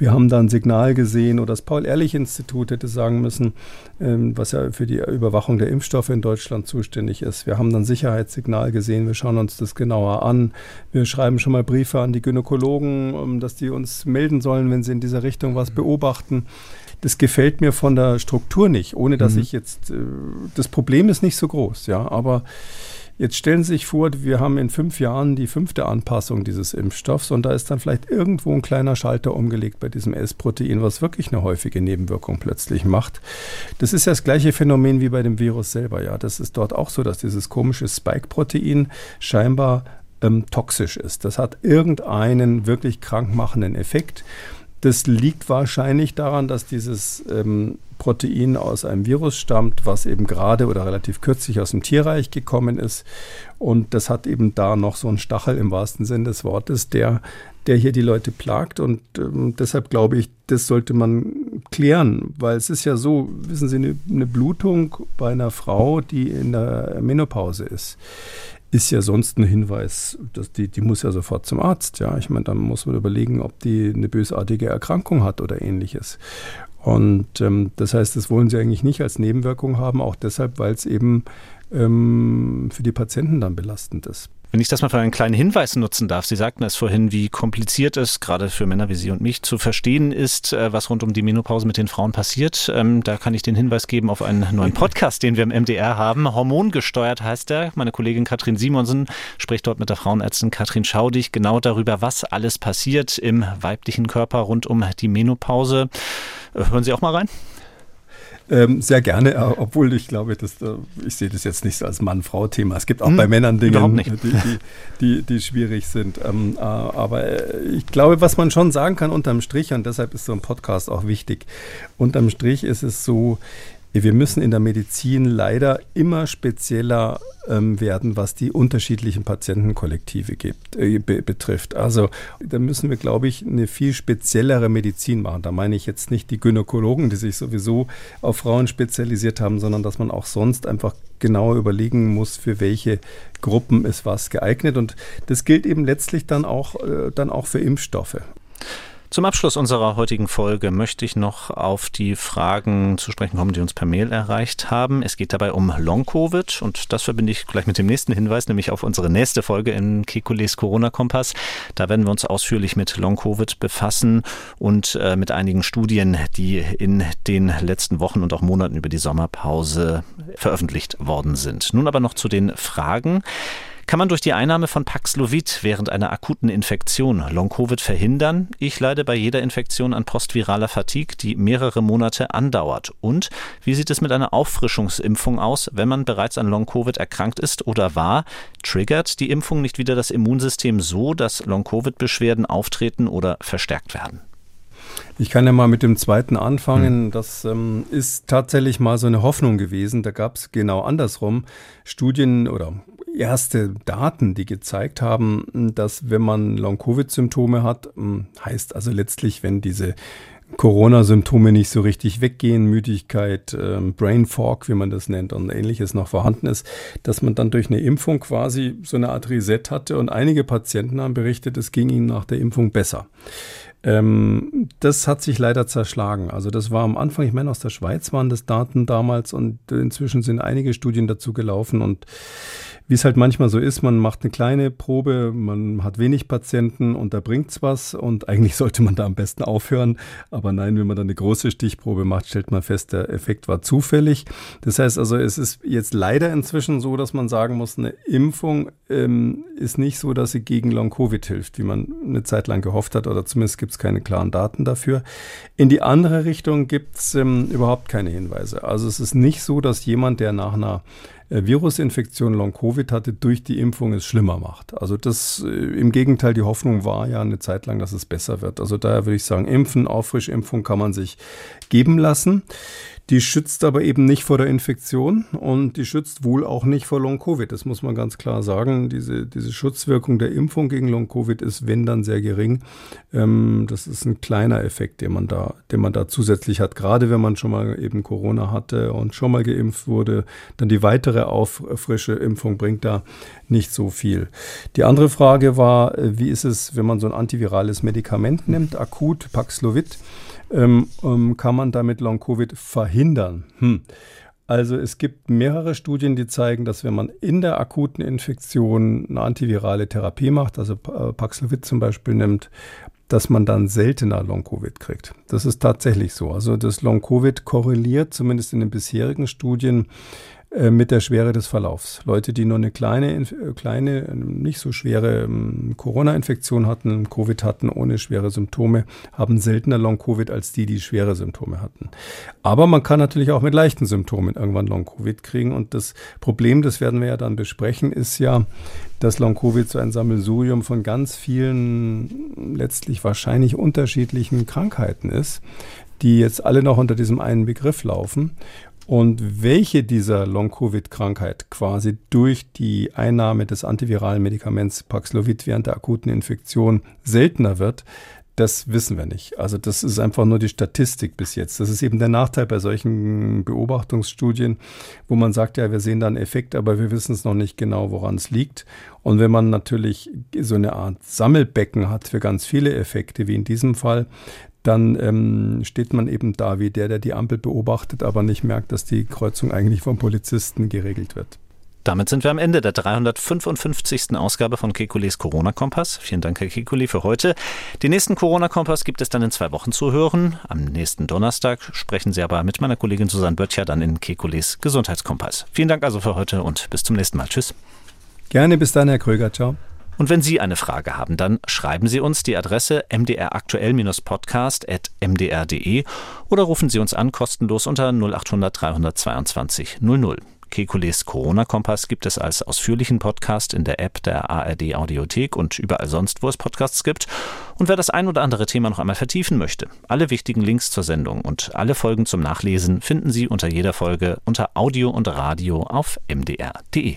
[SPEAKER 3] wir haben da ein Signal gesehen oder das Paul-Ehrlich-Institut hätte sagen müssen, ähm, was ja für die Überwachung der Impfstoffe in Deutschland zuständig ist. Wir haben dann Sicherheitssignal gesehen, wir schauen uns das genauer an. Wir schreiben schon mal Briefe an die Gynäkologen, um, dass die uns melden sollen, wenn sie in dieser Richtung was beobachten. Das gefällt mir von der Struktur nicht, ohne dass mhm. ich jetzt, äh, das Problem ist nicht so groß, ja, aber Jetzt stellen Sie sich vor, wir haben in fünf Jahren die fünfte Anpassung dieses Impfstoffs und da ist dann vielleicht irgendwo ein kleiner Schalter umgelegt bei diesem S-Protein, was wirklich eine häufige Nebenwirkung plötzlich macht. Das ist ja das gleiche Phänomen wie bei dem Virus selber. Ja, das ist dort auch so, dass dieses komische Spike-Protein scheinbar ähm, toxisch ist. Das hat irgendeinen wirklich krankmachenden Effekt. Das liegt wahrscheinlich daran, dass dieses ähm, Protein aus einem Virus stammt, was eben gerade oder relativ kürzlich aus dem Tierreich gekommen ist. Und das hat eben da noch so einen Stachel im wahrsten Sinne des Wortes, der, der hier die Leute plagt. Und ähm, deshalb glaube ich, das sollte man klären, weil es ist ja so, wissen Sie, eine, eine Blutung bei einer Frau, die in der Menopause ist ist ja sonst ein Hinweis, dass die, die muss ja sofort zum Arzt. Ja, ich meine, dann muss man überlegen, ob die eine bösartige Erkrankung hat oder ähnliches. Und ähm, das heißt, das wollen sie eigentlich nicht als Nebenwirkung haben, auch deshalb, weil es eben ähm, für die Patienten dann belastend ist.
[SPEAKER 2] Wenn ich das mal für einen kleinen Hinweis nutzen darf, Sie sagten es vorhin, wie kompliziert es gerade für Männer wie Sie und mich zu verstehen ist, äh, was rund um die Menopause mit den Frauen passiert. Ähm, da kann ich den Hinweis geben auf einen neuen Podcast, den wir im MDR haben. Hormongesteuert heißt er. Meine Kollegin Katrin Simonsen spricht dort mit der Frauenärztin Katrin Schaudig genau darüber, was alles passiert im weiblichen Körper rund um die Menopause. Äh, hören Sie auch mal rein?
[SPEAKER 3] Ähm, sehr gerne, äh, obwohl ich glaube, dass, äh, ich sehe das jetzt nicht so als Mann-Frau-Thema. Es gibt auch hm, bei Männern Dinge, die, die, die, die, schwierig sind. Ähm, äh, aber ich glaube, was man schon sagen kann unterm Strich, und deshalb ist so ein Podcast auch wichtig, unterm Strich ist es so, wir müssen in der Medizin leider immer spezieller ähm, werden, was die unterschiedlichen Patientenkollektive gibt, äh, be betrifft. Also da müssen wir, glaube ich, eine viel speziellere Medizin machen. Da meine ich jetzt nicht die Gynäkologen, die sich sowieso auf Frauen spezialisiert haben, sondern dass man auch sonst einfach genauer überlegen muss, für welche Gruppen ist was geeignet. Und das gilt eben letztlich dann auch, äh, dann auch für Impfstoffe.
[SPEAKER 2] Zum Abschluss unserer heutigen Folge möchte ich noch auf die Fragen zu sprechen kommen, die uns per Mail erreicht haben. Es geht dabei um Long-Covid und das verbinde ich gleich mit dem nächsten Hinweis, nämlich auf unsere nächste Folge in Kekules Corona-Kompass. Da werden wir uns ausführlich mit Long-Covid befassen und äh, mit einigen Studien, die in den letzten Wochen und auch Monaten über die Sommerpause veröffentlicht worden sind. Nun aber noch zu den Fragen. Kann man durch die Einnahme von Paxlovid während einer akuten Infektion Long-Covid verhindern? Ich leide bei jeder Infektion an postviraler Fatigue, die mehrere Monate andauert. Und wie sieht es mit einer Auffrischungsimpfung aus, wenn man bereits an Long-Covid erkrankt ist oder war? Triggert die Impfung nicht wieder das Immunsystem so, dass Long-Covid-Beschwerden auftreten oder verstärkt werden?
[SPEAKER 3] Ich kann ja mal mit dem zweiten anfangen. Hm. Das ähm, ist tatsächlich mal so eine Hoffnung gewesen. Da gab es genau andersrum Studien oder erste Daten, die gezeigt haben, dass wenn man Long-Covid-Symptome hat, hm, heißt also letztlich, wenn diese Corona-Symptome nicht so richtig weggehen, Müdigkeit, ähm, Brain Fog, wie man das nennt, und ähnliches noch vorhanden ist, dass man dann durch eine Impfung quasi so eine Art Reset hatte und einige Patienten haben berichtet, es ging ihnen nach der Impfung besser. Ähm, das hat sich leider zerschlagen. Also das war am Anfang, ich meine, aus der Schweiz waren das Daten damals und inzwischen sind einige Studien dazu gelaufen und wie es halt manchmal so ist, man macht eine kleine Probe, man hat wenig Patienten und da bringt's was und eigentlich sollte man da am besten aufhören. Aber nein, wenn man dann eine große Stichprobe macht, stellt man fest, der Effekt war zufällig. Das heißt also, es ist jetzt leider inzwischen so, dass man sagen muss, eine Impfung ähm, ist nicht so, dass sie gegen Long-Covid hilft, wie man eine Zeit lang gehofft hat oder zumindest gibt es keine klaren Daten dafür. In die andere Richtung gibt's ähm, überhaupt keine Hinweise. Also es ist nicht so, dass jemand, der nach einer Virusinfektion Long-Covid hatte, durch die Impfung es schlimmer macht. Also das äh, im Gegenteil, die Hoffnung war ja eine Zeit lang, dass es besser wird. Also daher würde ich sagen, impfen, Auffrischimpfung kann man sich geben lassen. Die schützt aber eben nicht vor der Infektion und die schützt wohl auch nicht vor Long-Covid. Das muss man ganz klar sagen. Diese, diese Schutzwirkung der Impfung gegen Long-Covid ist, wenn dann, sehr gering. Ähm, das ist ein kleiner Effekt, den man, da, den man da zusätzlich hat. Gerade wenn man schon mal eben Corona hatte und schon mal geimpft wurde, dann die weitere auffrische Impfung bringt da nicht so viel. Die andere Frage war, äh, wie ist es, wenn man so ein antivirales Medikament nimmt, akut Paxlovid? Ähm, ähm, kann man damit Long-Covid verhindern? Hm. Also es gibt mehrere Studien, die zeigen, dass wenn man in der akuten Infektion eine antivirale Therapie macht, also äh, Paxlovid zum Beispiel nimmt, dass man dann seltener Long-Covid kriegt. Das ist tatsächlich so. Also das Long-Covid korreliert zumindest in den bisherigen Studien äh, mit der Schwere des Verlaufs. Leute, die nur eine kleine, äh, kleine nicht so schwere ähm, Corona-Infektion hatten, Covid hatten, ohne schwere Symptome, haben seltener Long-Covid als die, die schwere Symptome hatten. Aber man kann natürlich auch mit leichten Symptomen irgendwann Long-Covid kriegen. Und das Problem, das werden wir ja dann besprechen, ist ja, dass Long-Covid so ein Sammelsurium von ganz vielen, letztlich wahrscheinlich unterschiedlichen Krankheiten ist, die jetzt alle noch unter diesem einen Begriff laufen. Und welche dieser Long-Covid-Krankheit quasi durch die Einnahme des antiviralen Medikaments Paxlovid während der akuten Infektion seltener wird, das wissen wir nicht. Also das ist einfach nur die Statistik bis jetzt. Das ist eben der Nachteil bei solchen Beobachtungsstudien, wo man sagt, ja, wir sehen da einen Effekt, aber wir wissen es noch nicht genau, woran es liegt. Und wenn man natürlich so eine Art Sammelbecken hat für ganz viele Effekte, wie in diesem Fall, dann ähm, steht man eben da wie der, der die Ampel beobachtet, aber nicht merkt, dass die Kreuzung eigentlich vom Polizisten geregelt wird.
[SPEAKER 2] Damit sind wir am Ende der 355. Ausgabe von Kekules Corona-Kompass. Vielen Dank, Herr Kekule, für heute. Den nächsten Corona-Kompass gibt es dann in zwei Wochen zu hören. Am nächsten Donnerstag sprechen Sie aber mit meiner Kollegin Susanne Böttcher dann in Kekules Gesundheitskompass. Vielen Dank also für heute und bis zum nächsten Mal. Tschüss.
[SPEAKER 3] Gerne, bis dann, Herr Kröger. Ciao.
[SPEAKER 2] Und wenn Sie eine Frage haben, dann schreiben Sie uns die Adresse mdraktuell-podcast.mdr.de oder rufen Sie uns an kostenlos unter 0800 322 00. Kekules Corona-Kompass gibt es als ausführlichen Podcast in der App der ARD Audiothek und überall sonst, wo es Podcasts gibt. Und wer das ein oder andere Thema noch einmal vertiefen möchte, alle wichtigen Links zur Sendung und alle Folgen zum Nachlesen finden Sie unter jeder Folge unter Audio und Radio auf mdr.de.